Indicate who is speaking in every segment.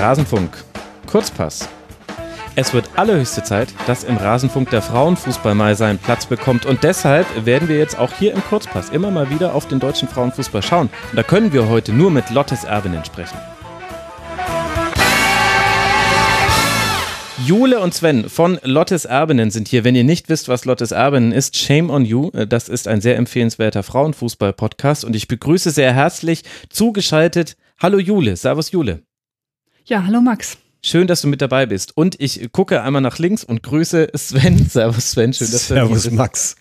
Speaker 1: Rasenfunk. Kurzpass. Es wird allerhöchste Zeit, dass im Rasenfunk der Frauenfußball mal seinen Platz bekommt. Und deshalb werden wir jetzt auch hier im Kurzpass immer mal wieder auf den deutschen Frauenfußball schauen. Und da können wir heute nur mit Lottes Erbinnen sprechen. Jule und Sven von Lottes Erbinnen sind hier. Wenn ihr nicht wisst, was Lottes Erbinnen ist, shame on you. Das ist ein sehr empfehlenswerter Frauenfußball-Podcast und ich begrüße sehr herzlich zugeschaltet. Hallo Jule, Servus Jule.
Speaker 2: Ja, hallo Max.
Speaker 1: Schön, dass du mit dabei bist. Und ich gucke einmal nach links und grüße Sven. Servus Sven, schön, dass
Speaker 3: du Servus Max.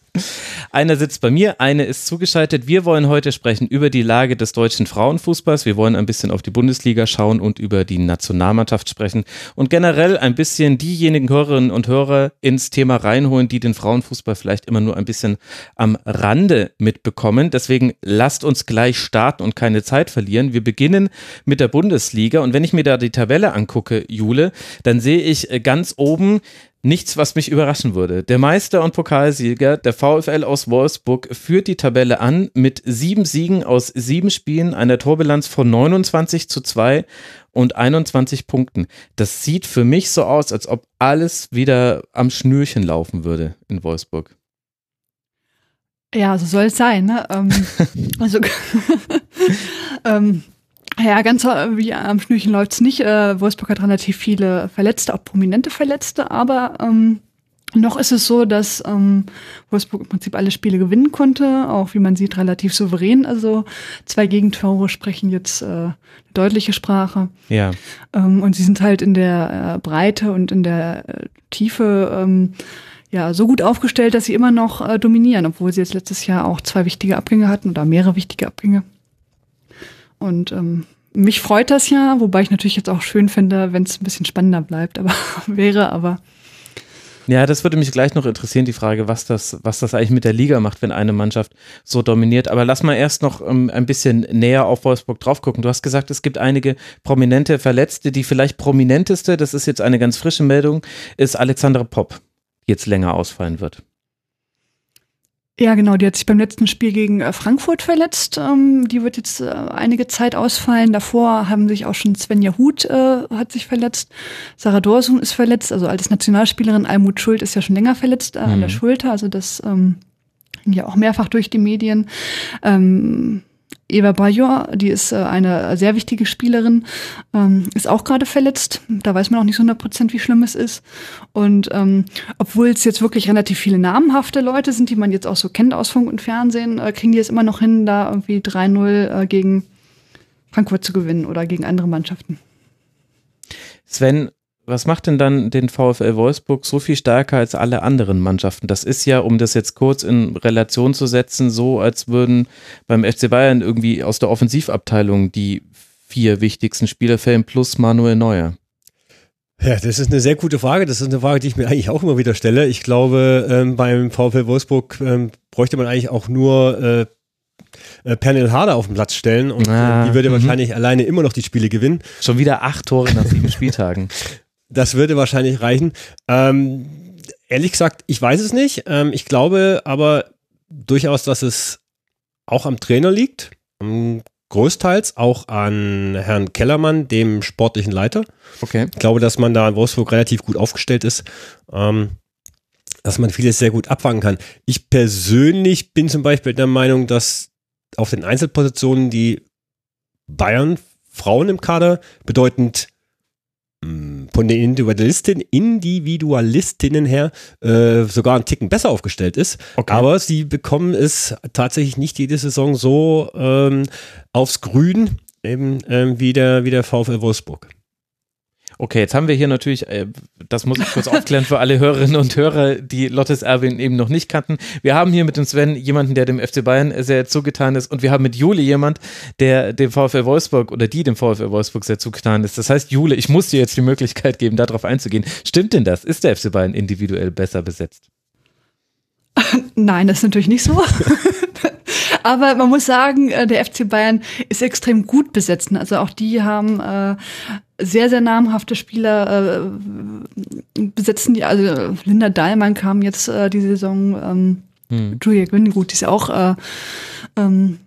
Speaker 1: Einer sitzt bei mir, eine ist zugeschaltet. Wir wollen heute sprechen über die Lage des deutschen Frauenfußballs. Wir wollen ein bisschen auf die Bundesliga schauen und über die Nationalmannschaft sprechen und generell ein bisschen diejenigen Hörerinnen und Hörer ins Thema reinholen, die den Frauenfußball vielleicht immer nur ein bisschen am Rande mitbekommen. Deswegen lasst uns gleich starten und keine Zeit verlieren. Wir beginnen mit der Bundesliga und wenn ich mir da die Tabelle angucke, Jule, dann sehe ich ganz oben Nichts, was mich überraschen würde. Der Meister und Pokalsieger, der VfL aus Wolfsburg, führt die Tabelle an mit sieben Siegen aus sieben Spielen, einer Torbilanz von 29 zu 2 und 21 Punkten. Das sieht für mich so aus, als ob alles wieder am Schnürchen laufen würde in Wolfsburg.
Speaker 2: Ja, so soll es sein. Ne? Ähm, also ähm, ja, ganz äh, wie am Schnürchen läuft's nicht. Äh, Wolfsburg hat relativ viele Verletzte, auch prominente Verletzte, aber ähm, noch ist es so, dass ähm, Wolfsburg im Prinzip alle Spiele gewinnen konnte, auch wie man sieht, relativ souverän. Also zwei Gegentore sprechen jetzt äh, eine deutliche Sprache.
Speaker 1: Ja.
Speaker 2: Ähm, und sie sind halt in der äh, Breite und in der äh, Tiefe ähm, ja so gut aufgestellt, dass sie immer noch äh, dominieren, obwohl sie jetzt letztes Jahr auch zwei wichtige Abgänge hatten oder mehrere wichtige Abgänge. Und ähm, mich freut das ja, wobei ich natürlich jetzt auch schön finde, wenn es ein bisschen spannender bleibt, aber wäre, aber.
Speaker 1: Ja, das würde mich gleich noch interessieren, die Frage, was das, was das eigentlich mit der Liga macht, wenn eine Mannschaft so dominiert. Aber lass mal erst noch ähm, ein bisschen näher auf Wolfsburg drauf gucken. Du hast gesagt, es gibt einige prominente Verletzte. Die vielleicht prominenteste, das ist jetzt eine ganz frische Meldung, ist Alexandra Popp, die jetzt länger ausfallen wird.
Speaker 2: Ja, genau, die hat sich beim letzten Spiel gegen äh, Frankfurt verletzt. Ähm, die wird jetzt äh, einige Zeit ausfallen. Davor haben sich auch schon Svenja Huth äh, hat sich verletzt. Sarah Dorsun ist verletzt, also als Nationalspielerin Almut Schuld ist ja schon länger verletzt mhm. an der mhm. Schulter. Also das ähm, ja auch mehrfach durch die Medien. Ähm, Eva Bajor, die ist äh, eine sehr wichtige Spielerin, ähm, ist auch gerade verletzt. Da weiß man auch nicht so 100 Prozent, wie schlimm es ist. Und ähm, obwohl es jetzt wirklich relativ viele namenhafte Leute sind, die man jetzt auch so kennt aus Funk und Fernsehen, äh, kriegen die es immer noch hin, da irgendwie 3-0 äh, gegen Frankfurt zu gewinnen oder gegen andere Mannschaften.
Speaker 1: Sven, was macht denn dann den VfL Wolfsburg so viel stärker als alle anderen Mannschaften? Das ist ja, um das jetzt kurz in Relation zu setzen, so, als würden beim FC Bayern irgendwie aus der Offensivabteilung die vier wichtigsten Spieler fällen plus Manuel Neuer.
Speaker 3: Ja, das ist eine sehr gute Frage. Das ist eine Frage, die ich mir eigentlich auch immer wieder stelle. Ich glaube, ähm, beim VfL Wolfsburg ähm, bräuchte man eigentlich auch nur äh, äh, Pernil Harder auf den Platz stellen und ah, die würde mhm. wahrscheinlich alleine immer noch die Spiele gewinnen.
Speaker 1: Schon wieder acht Tore nach sieben Spieltagen.
Speaker 3: Das würde wahrscheinlich reichen. Ähm, ehrlich gesagt, ich weiß es nicht. Ähm, ich glaube aber durchaus, dass es auch am Trainer liegt. Ähm, großteils auch an Herrn Kellermann, dem sportlichen Leiter.
Speaker 1: Okay.
Speaker 3: Ich glaube, dass man da in Wolfsburg relativ gut aufgestellt ist. Ähm, dass man vieles sehr gut abfangen kann. Ich persönlich bin zum Beispiel der Meinung, dass auf den Einzelpositionen die Bayern Frauen im Kader bedeutend von den Individualisten, Individualistinnen her äh, sogar einen Ticken besser aufgestellt ist. Okay. Aber sie bekommen es tatsächlich nicht jede Saison so ähm, aufs Grün eben, ähm, wie, der, wie der VfL Wolfsburg.
Speaker 1: Okay, jetzt haben wir hier natürlich, äh, das muss ich kurz aufklären für alle Hörerinnen und Hörer, die Lottes Erwin eben noch nicht kannten. Wir haben hier mit dem Sven jemanden, der dem FC Bayern sehr zugetan ist und wir haben mit Jule jemand, der dem VfL Wolfsburg oder die dem VfL Wolfsburg sehr zugetan ist. Das heißt, Jule, ich muss dir jetzt die Möglichkeit geben, darauf einzugehen. Stimmt denn das? Ist der FC Bayern individuell besser besetzt?
Speaker 2: Nein, das ist natürlich nicht so. Aber man muss sagen, äh, der FC Bayern ist extrem gut besetzt. Also auch die haben äh, sehr, sehr namhafte Spieler äh, besetzen die. Also Linda Dahlmann kam jetzt äh, die Saison, ähm, hm. Julia Gwynn, gut, die ist ja auch äh, ähm,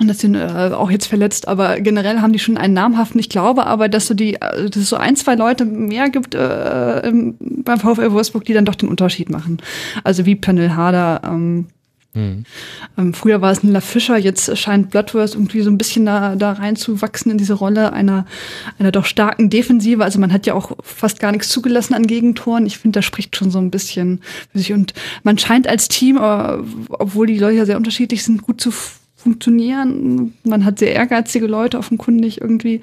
Speaker 2: Und das sind äh, auch jetzt verletzt, aber generell haben die schon einen namhaften. Ich glaube aber, dass so die, äh, dass es so ein, zwei Leute mehr gibt äh, im, beim VfL Wolfsburg, die dann doch den Unterschied machen. Also wie Panel Harder. Ähm, mhm. ähm, früher war es Nilla Fischer, jetzt scheint Bloodworth irgendwie so ein bisschen da, da reinzuwachsen in diese Rolle einer, einer doch starken Defensive. Also man hat ja auch fast gar nichts zugelassen an Gegentoren. Ich finde, das spricht schon so ein bisschen für sich. Und man scheint als Team, äh, obwohl die Leute ja sehr unterschiedlich sind, gut zu funktionieren. Man hat sehr ehrgeizige Leute offenkundig irgendwie,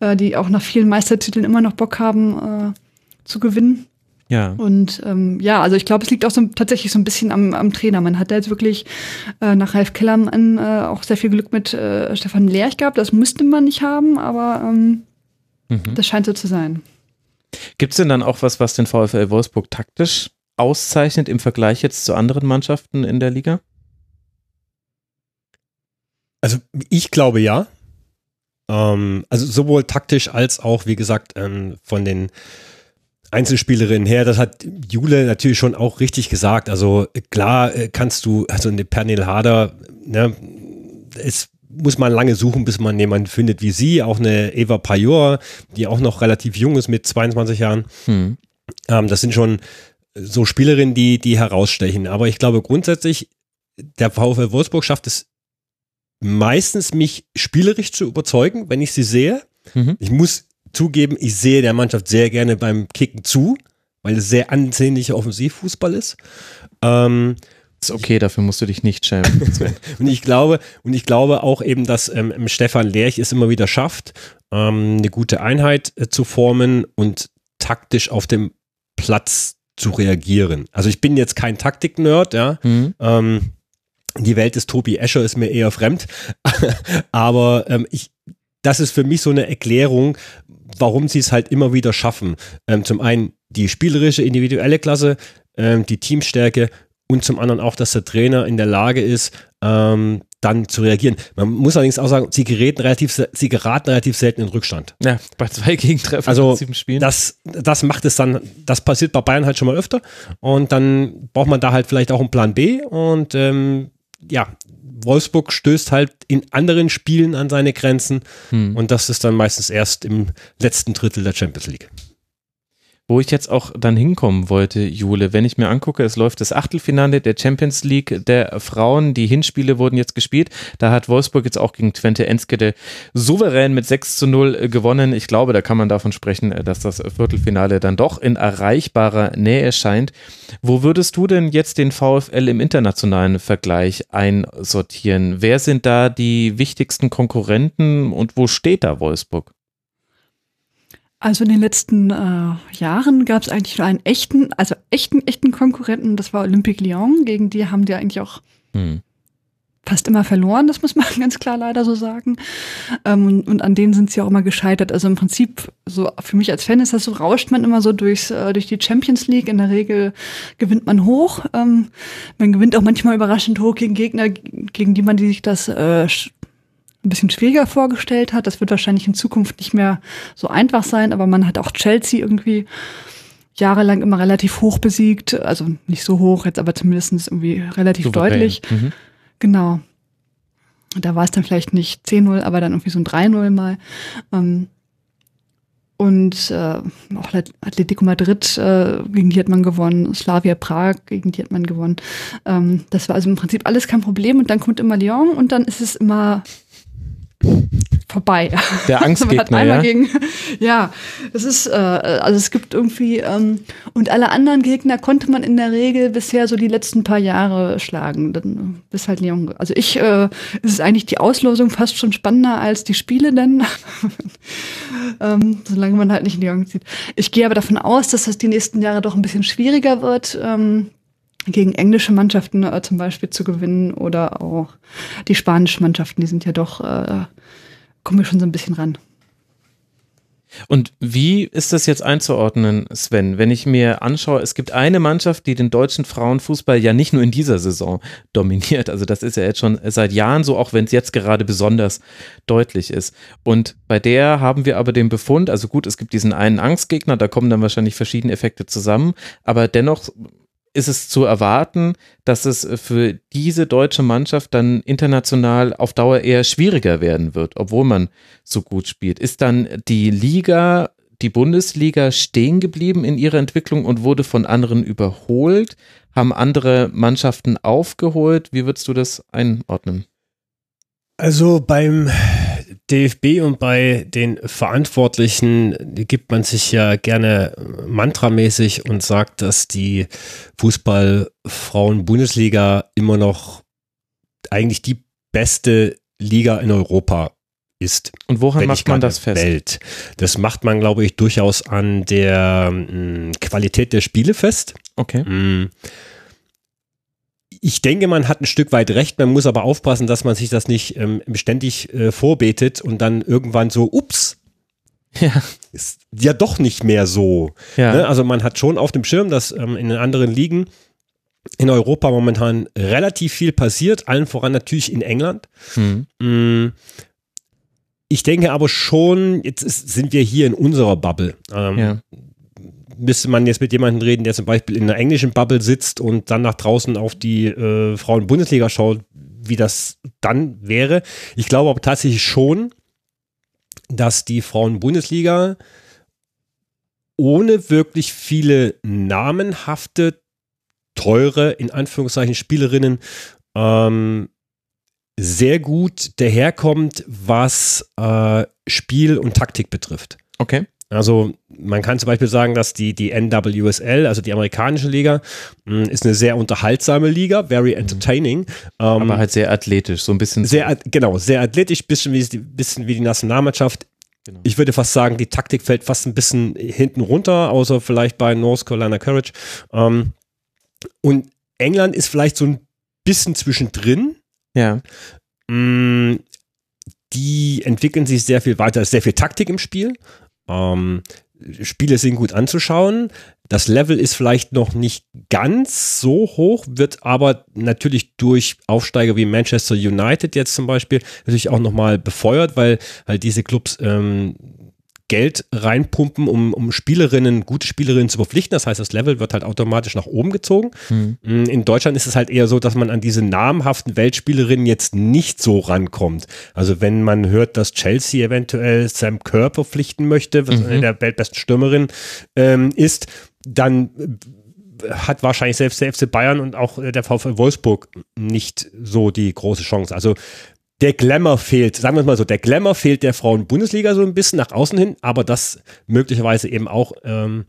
Speaker 2: äh, die auch nach vielen Meistertiteln immer noch Bock haben äh, zu gewinnen.
Speaker 1: Ja.
Speaker 2: Und ähm, ja, also ich glaube, es liegt auch so, tatsächlich so ein bisschen am, am Trainer. Man hat da jetzt wirklich äh, nach Ralf Kellermann äh, auch sehr viel Glück mit äh, Stefan Lerch gehabt. Das müsste man nicht haben, aber ähm, mhm. das scheint so zu sein.
Speaker 1: Gibt es denn dann auch was, was den VfL Wolfsburg taktisch auszeichnet im Vergleich jetzt zu anderen Mannschaften in der Liga?
Speaker 3: Also ich glaube ja. Ähm, also sowohl taktisch als auch, wie gesagt, ähm, von den Einzelspielerinnen her, das hat Jule natürlich schon auch richtig gesagt. Also klar äh, kannst du, also eine Pernil Harder, ne, es muss man lange suchen, bis man jemanden findet wie sie, auch eine Eva Pajor, die auch noch relativ jung ist mit 22 Jahren. Hm. Ähm, das sind schon so Spielerinnen, die, die herausstechen. Aber ich glaube grundsätzlich, der VfL Wolfsburg schafft es meistens mich spielerisch zu überzeugen, wenn ich sie sehe. Mhm. Ich muss zugeben, ich sehe der Mannschaft sehr gerne beim Kicken zu, weil es sehr ansehnlicher Offensivfußball ist. Ähm,
Speaker 1: ist okay, dafür musst du dich nicht schämen.
Speaker 3: und ich glaube, und ich glaube auch eben, dass ähm, Stefan Lerch es immer wieder schafft, ähm, eine gute Einheit äh, zu formen und taktisch auf dem Platz zu reagieren. Also ich bin jetzt kein Taktik-Nerd, ja. Mhm. Ähm, die Welt des Tobi Escher ist mir eher fremd, aber ähm, ich, das ist für mich so eine Erklärung, warum sie es halt immer wieder schaffen. Ähm, zum einen die spielerische, individuelle Klasse, ähm, die Teamstärke und zum anderen auch, dass der Trainer in der Lage ist, ähm, dann zu reagieren. Man muss allerdings auch sagen, sie geraten relativ, sie geraten relativ selten in Rückstand.
Speaker 1: Ja, bei zwei Gegentreffen
Speaker 3: also, in sieben Spielen. Das, das macht es dann, das passiert bei Bayern halt schon mal öfter und dann braucht man da halt vielleicht auch einen Plan B und ähm, ja, Wolfsburg stößt halt in anderen Spielen an seine Grenzen hm. und das ist dann meistens erst im letzten Drittel der Champions League
Speaker 1: wo ich jetzt auch dann hinkommen wollte, Jule. Wenn ich mir angucke, es läuft das Achtelfinale der Champions League der Frauen. Die Hinspiele wurden jetzt gespielt. Da hat Wolfsburg jetzt auch gegen Twente Enskede souverän mit 6 zu 0 gewonnen. Ich glaube, da kann man davon sprechen, dass das Viertelfinale dann doch in erreichbarer Nähe scheint. Wo würdest du denn jetzt den VfL im internationalen Vergleich einsortieren? Wer sind da die wichtigsten Konkurrenten und wo steht da Wolfsburg?
Speaker 2: Also in den letzten äh, Jahren gab es eigentlich nur einen echten, also echten, echten Konkurrenten, das war Olympique Lyon, gegen die haben die eigentlich auch hm. fast immer verloren, das muss man ganz klar leider so sagen. Ähm, und, und, an denen sind sie auch immer gescheitert. Also im Prinzip, so für mich als Fan ist das so, rauscht man immer so durchs, äh, durch die Champions League. In der Regel gewinnt man hoch. Ähm, man gewinnt auch manchmal überraschend hoch gegen Gegner, gegen die man die sich das äh, ein bisschen schwieriger vorgestellt hat. Das wird wahrscheinlich in Zukunft nicht mehr so einfach sein, aber man hat auch Chelsea irgendwie jahrelang immer relativ hoch besiegt. Also nicht so hoch, jetzt aber zumindest irgendwie relativ Souverän. deutlich. Mhm. Genau. Da war es dann vielleicht nicht 10-0, aber dann irgendwie so ein 3-0 mal. Ähm, und äh, auch Atletico Madrid, äh, gegen die hat man gewonnen, Slavia Prag, gegen die hat man gewonnen. Ähm, das war also im Prinzip alles kein Problem. Und dann kommt immer Lyon und dann ist es immer vorbei.
Speaker 1: Der Angstgegner, ja.
Speaker 2: Gegen, ja, es ist, äh, also es gibt irgendwie, ähm, und alle anderen Gegner konnte man in der Regel bisher so die letzten paar Jahre schlagen. Dann, bis halt Lyon. Also ich, äh, es ist eigentlich die Auslosung fast schon spannender als die Spiele denn, ähm, solange man halt nicht in Lyon zieht. Ich gehe aber davon aus, dass das die nächsten Jahre doch ein bisschen schwieriger wird. Ähm, gegen englische Mannschaften äh, zum Beispiel zu gewinnen oder auch die spanischen Mannschaften, die sind ja doch, äh, kommen wir schon so ein bisschen ran.
Speaker 1: Und wie ist das jetzt einzuordnen, Sven? Wenn ich mir anschaue, es gibt eine Mannschaft, die den deutschen Frauenfußball ja nicht nur in dieser Saison dominiert. Also das ist ja jetzt schon seit Jahren so, auch wenn es jetzt gerade besonders deutlich ist. Und bei der haben wir aber den Befund, also gut, es gibt diesen einen Angstgegner, da kommen dann wahrscheinlich verschiedene Effekte zusammen, aber dennoch ist es zu erwarten, dass es für diese deutsche Mannschaft dann international auf Dauer eher schwieriger werden wird, obwohl man so gut spielt. Ist dann die Liga, die Bundesliga stehen geblieben in ihrer Entwicklung und wurde von anderen überholt? Haben andere Mannschaften aufgeholt? Wie würdest du das einordnen?
Speaker 3: Also beim DFB und bei den Verantwortlichen gibt man sich ja gerne mantramäßig und sagt, dass die Fußballfrauen-Bundesliga immer noch eigentlich die beste Liga in Europa ist.
Speaker 1: Und woran macht man das fest?
Speaker 3: Welt. Das macht man, glaube ich, durchaus an der mh, hm, Qualität der Spiele fest.
Speaker 1: Okay.
Speaker 3: Mh, hm ich denke, man hat ein Stück weit recht. Man muss aber aufpassen, dass man sich das nicht ähm, ständig äh, vorbetet und dann irgendwann so, ups,
Speaker 1: ja.
Speaker 3: ist ja doch nicht mehr so.
Speaker 1: Ja.
Speaker 3: Ne? Also man hat schon auf dem Schirm, dass ähm, in den anderen Ligen in Europa momentan relativ viel passiert, allen voran natürlich in England.
Speaker 1: Mhm.
Speaker 3: Ich denke aber schon, jetzt ist, sind wir hier in unserer Bubble. Ähm,
Speaker 1: ja
Speaker 3: müsste man jetzt mit jemandem reden, der zum Beispiel in einer englischen Bubble sitzt und dann nach draußen auf die äh, Frauen-Bundesliga schaut, wie das dann wäre. Ich glaube aber tatsächlich schon, dass die Frauen-Bundesliga ohne wirklich viele namenhafte, teure, in Anführungszeichen, Spielerinnen ähm, sehr gut daherkommt, was äh, Spiel und Taktik betrifft.
Speaker 1: Okay.
Speaker 3: Also man kann zum Beispiel sagen, dass die, die NWSL, also die amerikanische Liga, hm, ist eine sehr unterhaltsame Liga, very entertaining.
Speaker 1: Ähm, Aber halt sehr athletisch, so ein bisschen.
Speaker 3: Sehr, genau, sehr athletisch, bisschen wie, bisschen wie die Nationalmannschaft. Genau. Ich würde fast sagen, die Taktik fällt fast ein bisschen hinten runter, außer vielleicht bei North Carolina Courage. Ähm, und England ist vielleicht so ein bisschen zwischendrin.
Speaker 1: Ja.
Speaker 3: Hm, die entwickeln sich sehr viel weiter, sehr viel Taktik im Spiel. Ähm, Spiele sind gut anzuschauen. Das Level ist vielleicht noch nicht ganz so hoch, wird aber natürlich durch Aufsteiger wie Manchester United jetzt zum Beispiel natürlich auch nochmal befeuert, weil halt diese Clubs ähm, Geld reinpumpen, um, um Spielerinnen, gute Spielerinnen zu verpflichten. Das heißt, das Level wird halt automatisch nach oben gezogen. Mhm. In Deutschland ist es halt eher so, dass man an diese namhaften Weltspielerinnen jetzt nicht so rankommt. Also wenn man hört, dass Chelsea eventuell Sam Kerr verpflichten möchte, was mhm. eine der weltbesten Stürmerinnen ähm, ist, dann äh, hat wahrscheinlich selbst der FC Bayern und auch äh, der VfL Wolfsburg nicht so die große Chance. Also der Glamour fehlt, sagen wir es mal so, der Glamour fehlt der Frauen-Bundesliga so ein bisschen nach außen hin, aber das möglicherweise eben auch ähm,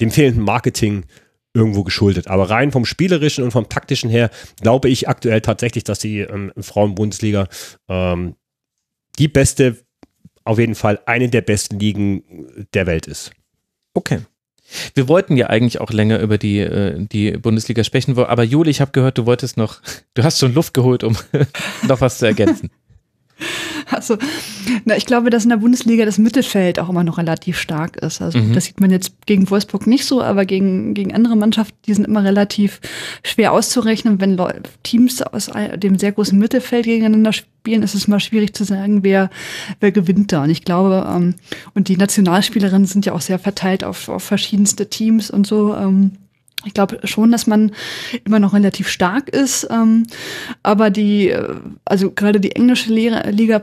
Speaker 3: dem fehlenden Marketing irgendwo geschuldet. Aber rein vom spielerischen und vom taktischen her glaube ich aktuell tatsächlich, dass die ähm, Frauen-Bundesliga ähm, die beste, auf jeden Fall eine der besten Ligen der Welt ist.
Speaker 1: Okay. Wir wollten ja eigentlich auch länger über die, äh, die Bundesliga sprechen, aber Juli, ich habe gehört, du wolltest noch, du hast schon Luft geholt, um noch was zu ergänzen.
Speaker 2: Also, na, ich glaube, dass in der Bundesliga das Mittelfeld auch immer noch relativ stark ist. Also, mhm. das sieht man jetzt gegen Wolfsburg nicht so, aber gegen, gegen andere Mannschaften, die sind immer relativ schwer auszurechnen. Wenn Teams aus dem sehr großen Mittelfeld gegeneinander spielen, ist es mal schwierig zu sagen, wer, wer gewinnt da. Und ich glaube, ähm, und die Nationalspielerinnen sind ja auch sehr verteilt auf, auf verschiedenste Teams und so. Ähm, ich glaube schon, dass man immer noch relativ stark ist, ähm, aber die, äh, also gerade die englische Liga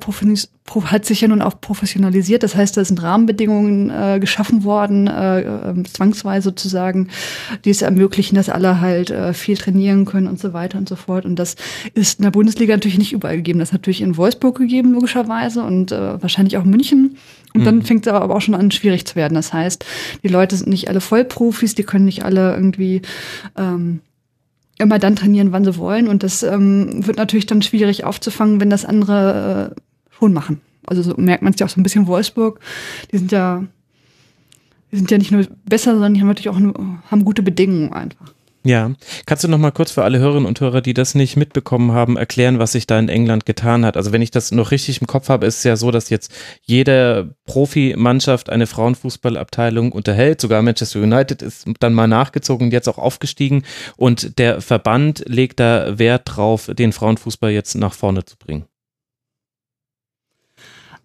Speaker 2: hat sich ja nun auch professionalisiert. Das heißt, da sind Rahmenbedingungen äh, geschaffen worden, äh, äh, zwangsweise sozusagen, die es ermöglichen, dass alle halt äh, viel trainieren können und so weiter und so fort. Und das ist in der Bundesliga natürlich nicht überall gegeben. Das ist natürlich in Wolfsburg gegeben, logischerweise, und äh, wahrscheinlich auch München. Und dann mhm. fängt es aber auch schon an, schwierig zu werden. Das heißt, die Leute sind nicht alle Vollprofis, die können nicht alle irgendwie ähm, immer dann trainieren, wann sie wollen. Und das ähm, wird natürlich dann schwierig aufzufangen, wenn das andere äh, schon machen. Also so merkt man es ja auch so ein bisschen Wolfsburg. Die sind ja, die sind ja nicht nur besser, sondern die haben natürlich auch haben gute Bedingungen einfach.
Speaker 1: Ja, kannst du noch mal kurz für alle Hörerinnen und Hörer, die das nicht mitbekommen haben, erklären, was sich da in England getan hat? Also wenn ich das noch richtig im Kopf habe, ist es ja so, dass jetzt jede Profimannschaft eine Frauenfußballabteilung unterhält. Sogar Manchester United ist dann mal nachgezogen und jetzt auch aufgestiegen. Und der Verband legt da Wert drauf, den Frauenfußball jetzt nach vorne zu bringen.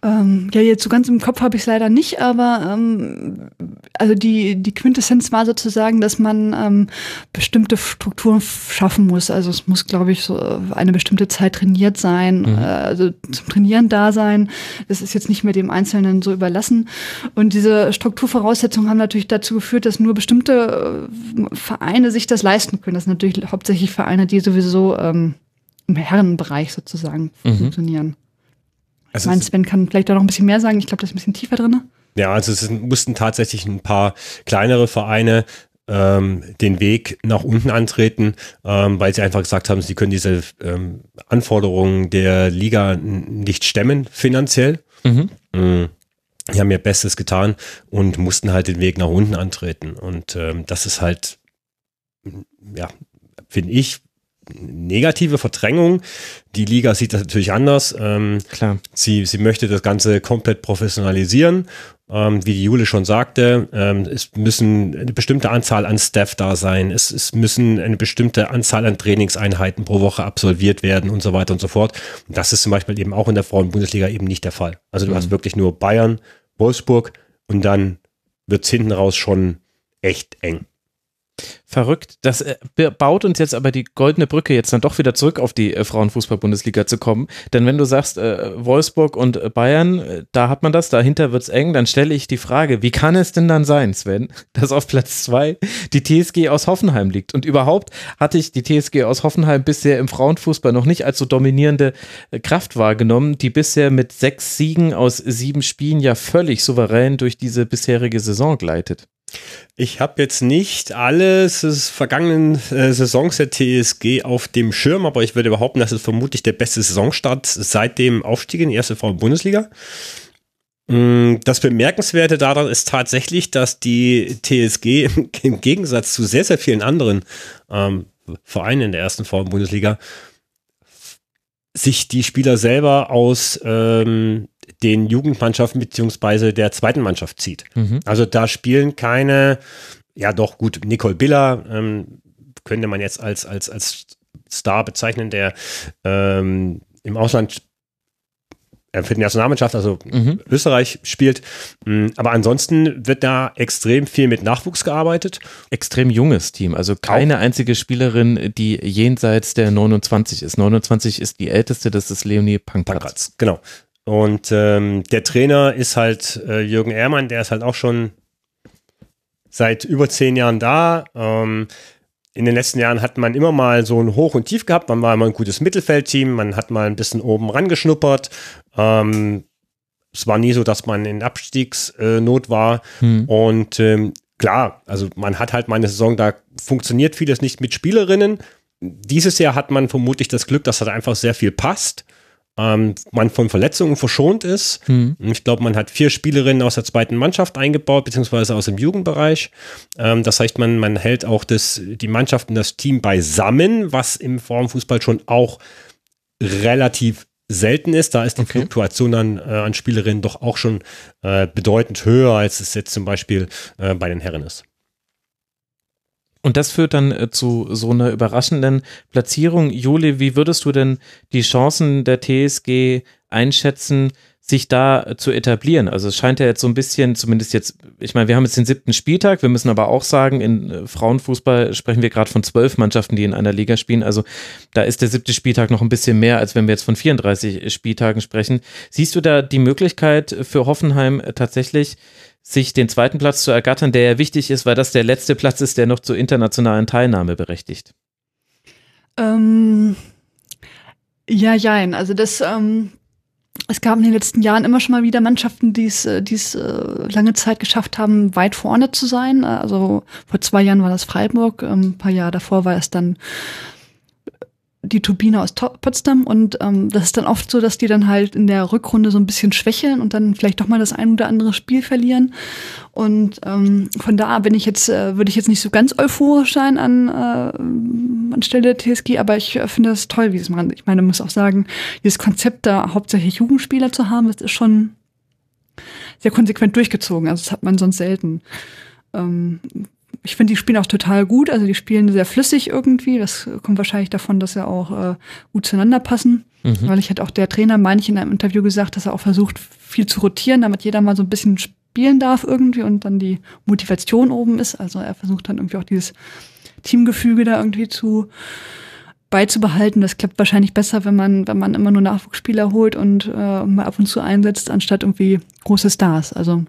Speaker 2: Ähm, ja, jetzt so ganz im Kopf habe ich es leider nicht, aber ähm, also die, die Quintessenz war sozusagen, dass man ähm, bestimmte Strukturen schaffen muss. Also es muss, glaube ich, so eine bestimmte Zeit trainiert sein, mhm. äh, also zum Trainieren da sein. Das ist jetzt nicht mehr dem Einzelnen so überlassen. Und diese Strukturvoraussetzungen haben natürlich dazu geführt, dass nur bestimmte äh, Vereine sich das leisten können. Das sind natürlich hauptsächlich Vereine, die sowieso ähm, im Herrenbereich sozusagen mhm. funktionieren. Also ich meine, Sven kann vielleicht da noch ein bisschen mehr sagen. Ich glaube, das ist ein bisschen tiefer drin.
Speaker 3: Ja, also es mussten tatsächlich ein paar kleinere Vereine ähm, den Weg nach unten antreten, ähm, weil sie einfach gesagt haben, sie können diese ähm, Anforderungen der Liga nicht stemmen finanziell. Mhm. Mhm. Die haben ihr Bestes getan und mussten halt den Weg nach unten antreten. Und ähm, das ist halt, ja, finde ich, negative Verdrängung. Die Liga sieht das natürlich anders. Ähm, Klar. Sie, sie möchte das Ganze komplett professionalisieren. Ähm, wie die Jule schon sagte, ähm, es müssen eine bestimmte Anzahl an Staff da sein. Es, es müssen eine bestimmte Anzahl an Trainingseinheiten pro Woche absolviert werden und so weiter und so fort. Und das ist zum Beispiel eben auch in der Frauen-Bundesliga eben nicht der Fall. Also du mhm. hast wirklich nur Bayern, Wolfsburg und dann wird es hinten raus schon echt eng.
Speaker 1: Verrückt. Das äh, baut uns jetzt aber die goldene Brücke, jetzt dann doch wieder zurück auf die äh, Frauenfußball-Bundesliga zu kommen. Denn wenn du sagst, äh, Wolfsburg und äh, Bayern, da hat man das, dahinter wird es eng, dann stelle ich die Frage, wie kann es denn dann sein, Sven, dass auf Platz zwei die TSG aus Hoffenheim liegt? Und überhaupt hatte ich die TSG aus Hoffenheim bisher im Frauenfußball noch nicht als so dominierende Kraft wahrgenommen, die bisher mit sechs Siegen aus sieben Spielen ja völlig souverän durch diese bisherige Saison gleitet.
Speaker 3: Ich habe jetzt nicht alles des vergangenen äh, Saisons der TSG auf dem Schirm, aber ich würde behaupten, das ist vermutlich der beste Saisonstart seit dem Aufstieg in die erste Frauen-Bundesliga. Mm, das Bemerkenswerte daran ist tatsächlich, dass die TSG im Gegensatz zu sehr, sehr vielen anderen ähm, Vereinen in der ersten Frauen-Bundesliga sich die Spieler selber aus ähm, den Jugendmannschaften beziehungsweise der zweiten Mannschaft zieht. Mhm. Also da spielen keine, ja doch gut, Nicole Biller ähm, könnte man jetzt als, als, als Star bezeichnen, der ähm, im Ausland äh, für die Nationalmannschaft, also mhm. Österreich spielt. Mm, aber ansonsten wird da extrem viel mit Nachwuchs gearbeitet.
Speaker 1: Extrem junges Team, also keine Auch. einzige Spielerin, die jenseits der 29 ist. 29 ist die älteste, das ist Leonie Pankratz. Pankratz
Speaker 3: genau. Und ähm, der Trainer ist halt äh, Jürgen Ehrmann, der ist halt auch schon seit über zehn Jahren da. Ähm, in den letzten Jahren hat man immer mal so ein Hoch und Tief gehabt. Man war immer ein gutes Mittelfeldteam, man hat mal ein bisschen oben rangeschnuppert. Ähm, es war nie so, dass man in Abstiegsnot war. Hm. Und ähm, klar, also man hat halt mal eine Saison, da funktioniert vieles nicht mit Spielerinnen. Dieses Jahr hat man vermutlich das Glück, dass da einfach sehr viel passt ähm, man von Verletzungen verschont ist. Mhm. Ich glaube, man hat vier Spielerinnen aus der zweiten Mannschaft eingebaut, beziehungsweise aus dem Jugendbereich. Ähm, das heißt, man, man hält auch das, die Mannschaft und das Team beisammen, was im Formfußball schon auch relativ selten ist. Da ist die okay. Fluktuation an, äh, an Spielerinnen doch auch schon äh, bedeutend höher, als es jetzt zum Beispiel äh, bei den Herren ist.
Speaker 1: Und das führt dann äh, zu so einer überraschenden Platzierung. Juli, wie würdest du denn die Chancen der TSG einschätzen, sich da äh, zu etablieren? Also es scheint ja jetzt so ein bisschen, zumindest jetzt, ich meine, wir haben jetzt den siebten Spieltag, wir müssen aber auch sagen, in äh, Frauenfußball sprechen wir gerade von zwölf Mannschaften, die in einer Liga spielen. Also da ist der siebte Spieltag noch ein bisschen mehr, als wenn wir jetzt von 34 Spieltagen sprechen. Siehst du da die Möglichkeit für Hoffenheim tatsächlich sich den zweiten Platz zu ergattern, der ja wichtig ist, weil das der letzte Platz ist, der noch zur internationalen Teilnahme berechtigt?
Speaker 2: Ähm, ja, jein. Also das, ähm, es gab in den letzten Jahren immer schon mal wieder Mannschaften, die es äh, äh, lange Zeit geschafft haben, weit vorne zu sein. Also vor zwei Jahren war das Freiburg, ähm, ein paar Jahre davor war es dann die Turbine aus Potsdam und ähm, das ist dann oft so, dass die dann halt in der Rückrunde so ein bisschen schwächeln und dann vielleicht doch mal das ein oder andere Spiel verlieren. Und ähm, von da bin ich jetzt, äh, würde ich jetzt nicht so ganz euphorisch sein an, äh, anstelle der TSG, aber ich äh, finde das toll, wie es machen. Ich meine, man muss auch sagen, dieses Konzept da hauptsächlich Jugendspieler zu haben, das ist schon sehr konsequent durchgezogen. Also das hat man sonst selten. Ähm, ich finde, die spielen auch total gut. Also die spielen sehr flüssig irgendwie. Das kommt wahrscheinlich davon, dass sie auch äh, gut zueinander passen. Mhm. Weil ich hätte auch der Trainer, meine ich, in einem Interview gesagt, dass er auch versucht, viel zu rotieren, damit jeder mal so ein bisschen spielen darf irgendwie und dann die Motivation oben ist. Also er versucht dann irgendwie auch dieses Teamgefüge da irgendwie zu beizubehalten. Das klappt wahrscheinlich besser, wenn man, wenn man immer nur Nachwuchsspieler holt und äh, mal ab und zu einsetzt, anstatt irgendwie große Stars. Also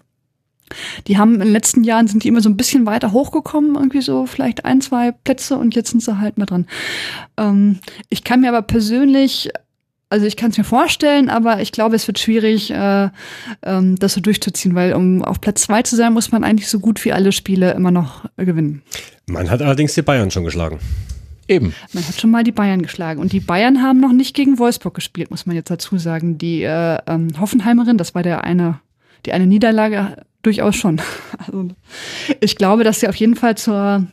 Speaker 2: die haben in den letzten Jahren sind die immer so ein bisschen weiter hochgekommen, irgendwie so vielleicht ein, zwei Plätze und jetzt sind sie halt mehr dran. Ähm, ich kann mir aber persönlich, also ich kann es mir vorstellen, aber ich glaube, es wird schwierig, äh, ähm, das so durchzuziehen, weil um auf Platz zwei zu sein, muss man eigentlich so gut wie alle Spiele immer noch äh, gewinnen.
Speaker 3: Man hat allerdings die Bayern schon geschlagen.
Speaker 2: Eben. Man hat schon mal die Bayern geschlagen. Und die Bayern haben noch nicht gegen Wolfsburg gespielt, muss man jetzt dazu sagen. Die äh, ähm, Hoffenheimerin, das war der eine, die eine Niederlage, durchaus schon. Also ich glaube, dass sie auf jeden Fall zur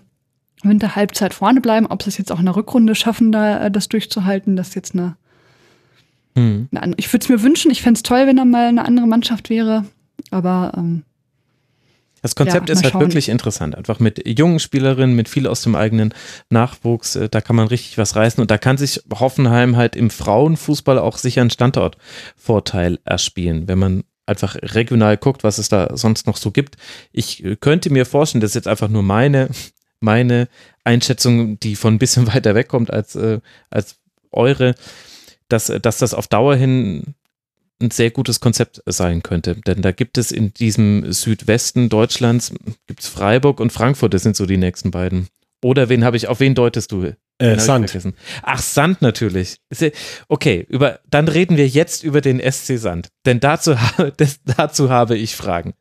Speaker 2: Winterhalbzeit vorne bleiben. Ob sie es jetzt auch in der Rückrunde schaffen, da äh, das durchzuhalten, das ist jetzt eine. Hm. eine ich würde es mir wünschen. Ich fände es toll, wenn da mal eine andere Mannschaft wäre. Aber ähm,
Speaker 1: das Konzept ja, ist halt wirklich interessant. Einfach mit jungen Spielerinnen, mit viel aus dem eigenen Nachwuchs, äh, da kann man richtig was reißen und da kann sich Hoffenheim halt im Frauenfußball auch sicher einen Standortvorteil erspielen, wenn man einfach regional guckt, was es da sonst noch so gibt. Ich könnte mir vorstellen, das ist jetzt einfach nur meine, meine Einschätzung, die von ein bisschen weiter wegkommt als, äh, als eure, dass, dass das auf Dauer hin ein sehr gutes Konzept sein könnte. Denn da gibt es in diesem Südwesten Deutschlands, gibt es Freiburg und Frankfurt, das sind so die nächsten beiden. Oder wen habe ich, auf wen deutest du?
Speaker 3: Äh, Sand.
Speaker 1: Ach, Sand natürlich. Okay, über, dann reden wir jetzt über den SC Sand. Denn dazu, das, dazu habe ich Fragen.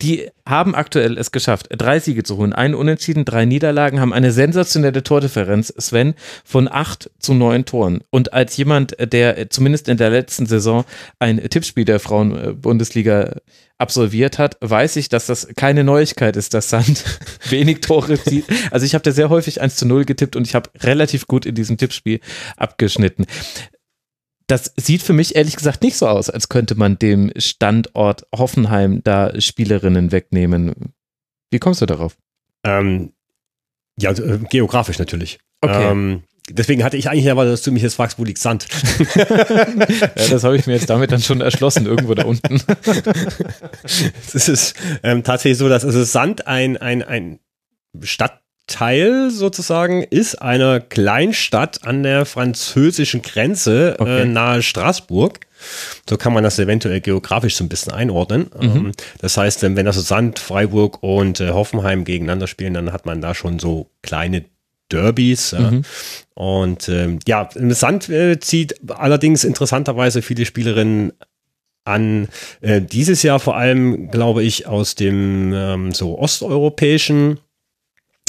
Speaker 1: Die haben aktuell es geschafft, drei Siege zu holen, einen Unentschieden, drei Niederlagen, haben eine sensationelle Tordifferenz, Sven, von acht zu neun Toren. Und als jemand, der zumindest in der letzten Saison ein Tippspiel der Frauen-Bundesliga absolviert hat, weiß ich, dass das keine Neuigkeit ist, dass Sand wenig Tore zieht. Also ich habe da sehr häufig 1 zu 0 getippt und ich habe relativ gut in diesem Tippspiel abgeschnitten. Das sieht für mich ehrlich gesagt nicht so aus, als könnte man dem Standort Hoffenheim da Spielerinnen wegnehmen. Wie kommst du darauf?
Speaker 3: Ähm, ja, äh, geografisch natürlich. Okay. Ähm, deswegen hatte ich eigentlich erwartet, dass du mich jetzt fragst, wo liegt Sand?
Speaker 1: ja, das habe ich mir jetzt damit dann schon erschlossen, irgendwo da unten.
Speaker 3: es ist ähm, tatsächlich so, dass also Sand ein, ein, ein Stadtteil sozusagen ist einer Kleinstadt an der französischen Grenze äh, okay. äh, nahe Straßburg. So kann man das eventuell geografisch so ein bisschen einordnen. Mhm. Ähm, das heißt, wenn also Sand, Freiburg und äh, Hoffenheim gegeneinander spielen, dann hat man da schon so kleine Derbys. Mhm. Und ähm, ja, Sand äh, zieht allerdings interessanterweise viele Spielerinnen an. Äh, dieses Jahr vor allem, glaube ich, aus dem ähm, so osteuropäischen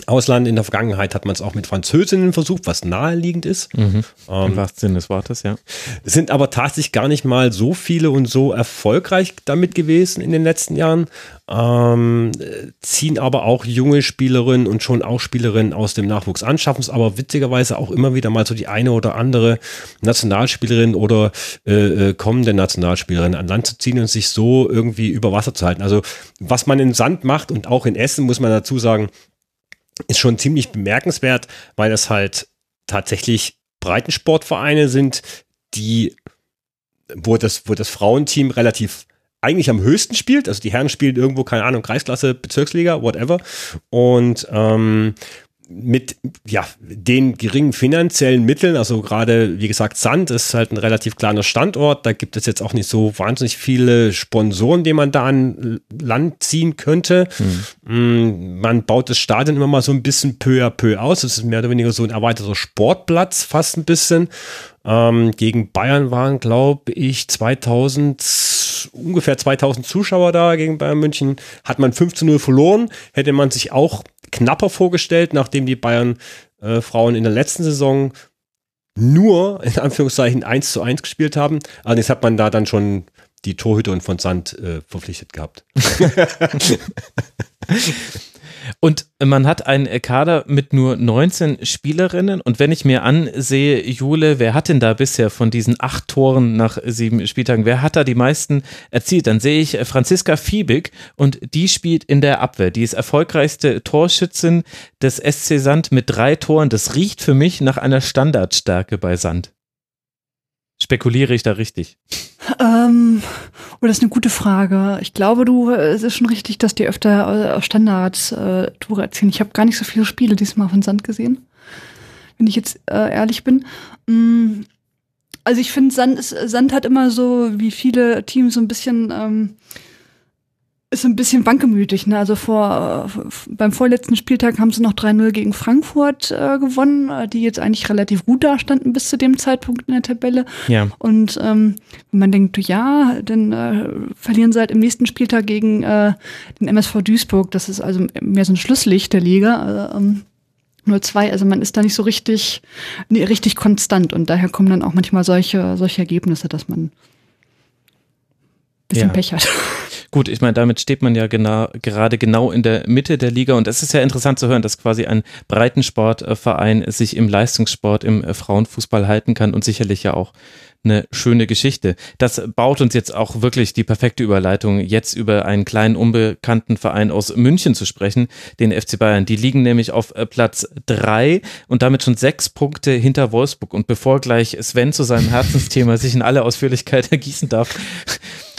Speaker 3: Ausland. In der Vergangenheit hat man es auch mit Französinnen versucht, was naheliegend ist.
Speaker 1: Mhm. Ähm, Im wahrsten Sinne des Wortes, ja.
Speaker 3: Sind aber tatsächlich gar nicht mal so viele und so erfolgreich damit gewesen in den letzten Jahren. Ähm, ziehen aber auch junge Spielerinnen und schon auch Spielerinnen aus dem Nachwuchs an, schaffen es aber witzigerweise auch immer wieder mal so die eine oder andere Nationalspielerin oder äh, äh, kommende Nationalspielerin an Land zu ziehen und sich so irgendwie über Wasser zu halten. Also was man in Sand macht und auch in Essen, muss man dazu sagen, ist schon ziemlich bemerkenswert, weil das halt tatsächlich Breitensportvereine sind, die, wo das, wo das Frauenteam relativ eigentlich am höchsten spielt. Also die Herren spielen irgendwo, keine Ahnung, Kreisklasse, Bezirksliga, whatever. Und ähm, mit ja, den geringen finanziellen Mitteln, also gerade wie gesagt, Sand ist halt ein relativ kleiner Standort, da gibt es jetzt auch nicht so wahnsinnig viele Sponsoren, die man da an Land ziehen könnte. Hm. Man baut das Stadion immer mal so ein bisschen peu à peu aus, es ist mehr oder weniger so ein erweiterter Sportplatz, fast ein bisschen. Ähm, gegen Bayern waren, glaube ich, 2000, ungefähr 2000 Zuschauer da gegen Bayern München. Hat man 5 zu 0 verloren, hätte man sich auch knapper vorgestellt, nachdem die Bayern äh, Frauen in der letzten Saison nur in Anführungszeichen 1 zu 1 gespielt haben. Allerdings hat man da dann schon die Torhüterin von Sand äh, verpflichtet gehabt.
Speaker 1: Und man hat einen Kader mit nur 19 Spielerinnen. Und wenn ich mir ansehe, Jule, wer hat denn da bisher von diesen acht Toren nach sieben Spieltagen, wer hat da die meisten erzielt? Dann sehe ich Franziska Fiebig und die spielt in der Abwehr. Die ist erfolgreichste Torschützin des SC Sand mit drei Toren. Das riecht für mich nach einer Standardstärke bei Sand. Spekuliere ich da richtig?
Speaker 2: Ähm, oh, das ist eine gute Frage. Ich glaube, du, es ist schon richtig, dass die öfter äh, Standards äh, Tore erzielen. Ich habe gar nicht so viele Spiele diesmal von Sand gesehen, wenn ich jetzt äh, ehrlich bin. Mm, also ich finde, Sand, Sand hat immer so, wie viele Teams, so ein bisschen ähm, ist ein bisschen wankelmütig. Ne? Also vor beim vorletzten Spieltag haben sie noch 3-0 gegen Frankfurt äh, gewonnen, äh, die jetzt eigentlich relativ gut dastanden bis zu dem Zeitpunkt in der Tabelle.
Speaker 1: Ja.
Speaker 2: Und ähm, wenn man denkt, ja, dann äh, verlieren sie halt im nächsten Spieltag gegen äh, den MSV Duisburg. Das ist also mehr so ein Schlusslicht der Liga. Also, ähm, nur zwei, also man ist da nicht so richtig, nee, richtig konstant und daher kommen dann auch manchmal solche, solche Ergebnisse, dass man ein bisschen
Speaker 1: Ja.
Speaker 2: Pech hat.
Speaker 1: Gut, ich meine, damit steht man ja genau, gerade genau in der Mitte der Liga und es ist ja interessant zu hören, dass quasi ein Breitensportverein sich im Leistungssport, im Frauenfußball halten kann und sicherlich ja auch eine schöne Geschichte. Das baut uns jetzt auch wirklich die perfekte Überleitung, jetzt über einen kleinen unbekannten Verein aus München zu sprechen, den FC Bayern. Die liegen nämlich auf äh, Platz drei und damit schon sechs Punkte hinter Wolfsburg. Und bevor gleich Sven zu seinem Herzensthema sich in alle Ausführlichkeit ergießen darf,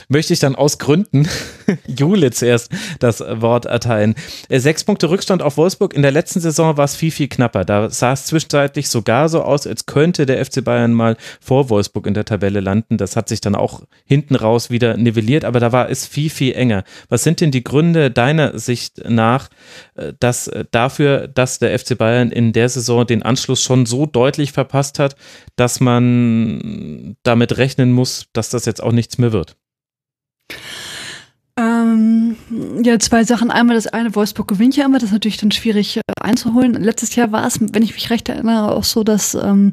Speaker 1: möchte ich dann aus Gründen Jule zuerst das Wort erteilen. Äh, Sechs Punkte Rückstand auf Wolfsburg. In der letzten Saison war es viel, viel knapper. Da sah es zwischenzeitlich sogar so aus, als könnte der FC Bayern mal vor Wolfsburg in der Tabelle landen. Das hat sich dann auch hinten raus wieder nivelliert, aber da war es viel, viel enger. Was sind denn die Gründe deiner Sicht nach, äh, dass äh, dafür, dass der FC Bayern in der Saison den Anschluss schon so deutlich verpasst hat, dass man damit rechnen muss, dass das jetzt auch nichts mehr wird?
Speaker 2: Ähm, ja, zwei Sachen. Einmal das eine, Wolfsburg gewinnt ja immer, das ist natürlich dann schwierig äh, einzuholen. Letztes Jahr war es, wenn ich mich recht erinnere, auch so, dass ähm,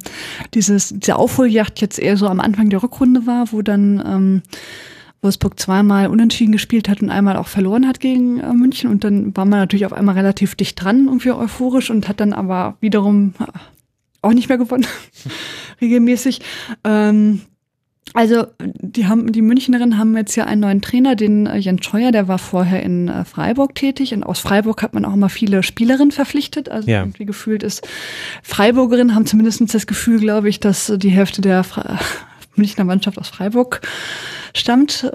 Speaker 2: dieses, diese Aufholjagd jetzt eher so am Anfang der Rückrunde war, wo dann ähm, Wolfsburg zweimal unentschieden gespielt hat und einmal auch verloren hat gegen äh, München. Und dann war man natürlich auf einmal relativ dicht dran, irgendwie euphorisch und hat dann aber wiederum äh, auch nicht mehr gewonnen, regelmäßig. Ähm, also die haben die Münchnerinnen haben jetzt ja einen neuen Trainer, den äh, Jens Scheuer, der war vorher in äh, Freiburg tätig und aus Freiburg hat man auch immer viele Spielerinnen verpflichtet. Also
Speaker 1: Ja.
Speaker 2: irgendwie gefühlt ist Freiburgerinnen haben zumindest das Gefühl, glaube ich, dass äh, die Hälfte der Fre Münchner Mannschaft aus Freiburg stammt.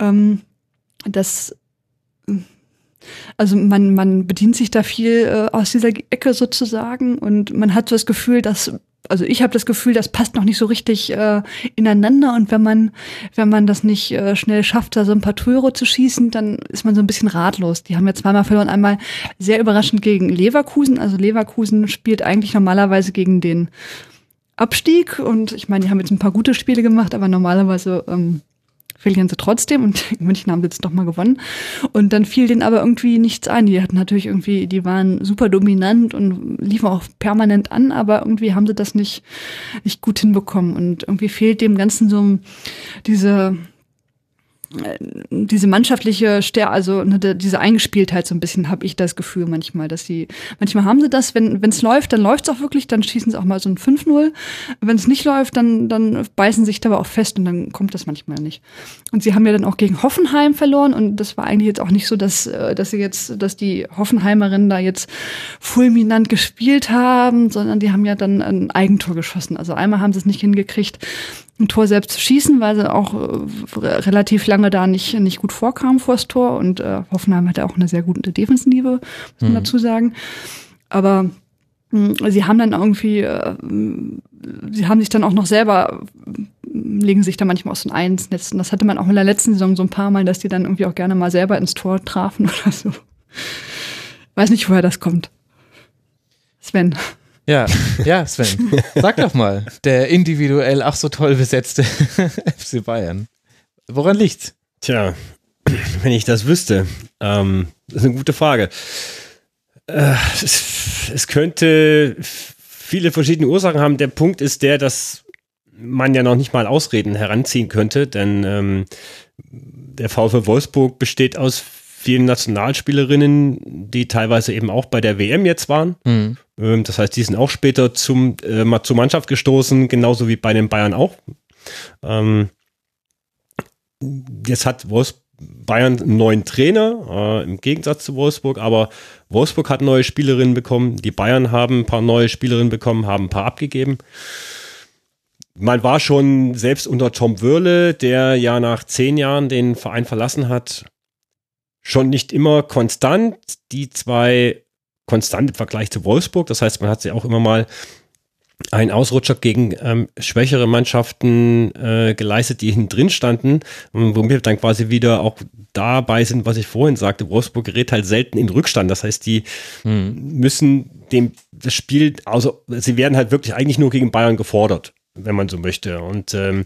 Speaker 2: Ähm, das also man, man bedient sich da viel äh, aus dieser Ecke sozusagen und man hat so das Gefühl, dass also ich habe das Gefühl, das passt noch nicht so richtig äh, ineinander und wenn man wenn man das nicht äh, schnell schafft, da so ein paar Tore zu schießen, dann ist man so ein bisschen ratlos. Die haben ja zweimal verloren, einmal sehr überraschend gegen Leverkusen. Also Leverkusen spielt eigentlich normalerweise gegen den Abstieg und ich meine, die haben jetzt ein paar gute Spiele gemacht, aber normalerweise ähm, verlieren sie trotzdem und München haben sie jetzt doch mal gewonnen. Und dann fiel denen aber irgendwie nichts ein. Die hatten natürlich irgendwie, die waren super dominant und liefen auch permanent an, aber irgendwie haben sie das nicht, nicht gut hinbekommen. Und irgendwie fehlt dem Ganzen so diese, diese mannschaftliche Stärke, also ne, diese Eingespieltheit so ein bisschen, habe ich das Gefühl manchmal, dass sie, manchmal haben sie das, wenn es läuft, dann läuft es auch wirklich, dann schießen sie auch mal so ein 5-0. Wenn es nicht läuft, dann, dann beißen sie sich dabei auch fest und dann kommt das manchmal nicht. Und sie haben ja dann auch gegen Hoffenheim verloren und das war eigentlich jetzt auch nicht so, dass, äh, dass sie jetzt, dass die Hoffenheimerinnen da jetzt fulminant gespielt haben, sondern die haben ja dann ein Eigentor geschossen. Also einmal haben sie es nicht hingekriegt, ein Tor selbst zu schießen, weil sie auch äh, relativ lange da nicht, nicht gut vorkamen vor das Tor. Und äh, Hoffenheim hatte auch eine sehr gute Defensive, muss man dazu sagen. Aber mh, sie haben dann irgendwie, äh, sie haben sich dann auch noch selber, mh, legen sich da manchmal aus den Ei ins Netz. Und das hatte man auch in der letzten Saison so ein paar Mal, dass die dann irgendwie auch gerne mal selber ins Tor trafen oder so. Weiß nicht, woher das kommt. Sven.
Speaker 1: Ja, ja, Sven. Sag doch mal, der individuell ach so toll besetzte FC Bayern. Woran liegt's?
Speaker 3: Tja, wenn ich das wüsste, ähm, das ist eine gute Frage. Äh, es, es könnte viele verschiedene Ursachen haben. Der Punkt ist der, dass man ja noch nicht mal Ausreden heranziehen könnte, denn ähm, der VfL Wolfsburg besteht aus vielen Nationalspielerinnen, die teilweise eben auch bei der WM jetzt waren. Mhm. Ähm, das heißt, die sind auch später zum, äh, zur Mannschaft gestoßen, genauso wie bei den Bayern auch. Ähm, jetzt hat Wolfsburg Bayern einen neuen Trainer, äh, im Gegensatz zu Wolfsburg, aber Wolfsburg hat neue Spielerinnen bekommen, die Bayern haben ein paar neue Spielerinnen bekommen, haben ein paar abgegeben. Man war schon selbst unter Tom Wörle, der ja nach zehn Jahren den Verein verlassen hat, schon nicht immer konstant. Die zwei konstant im Vergleich zu Wolfsburg. Das heißt, man hat sie auch immer mal einen Ausrutscher gegen ähm, schwächere Mannschaften äh, geleistet, die hinten drin standen, womit wir dann quasi wieder auch dabei sind, was ich vorhin sagte. Wolfsburg gerät halt selten in Rückstand. Das heißt, die hm. müssen dem das Spiel, also sie werden halt wirklich eigentlich nur gegen Bayern gefordert wenn man so möchte. Und ähm,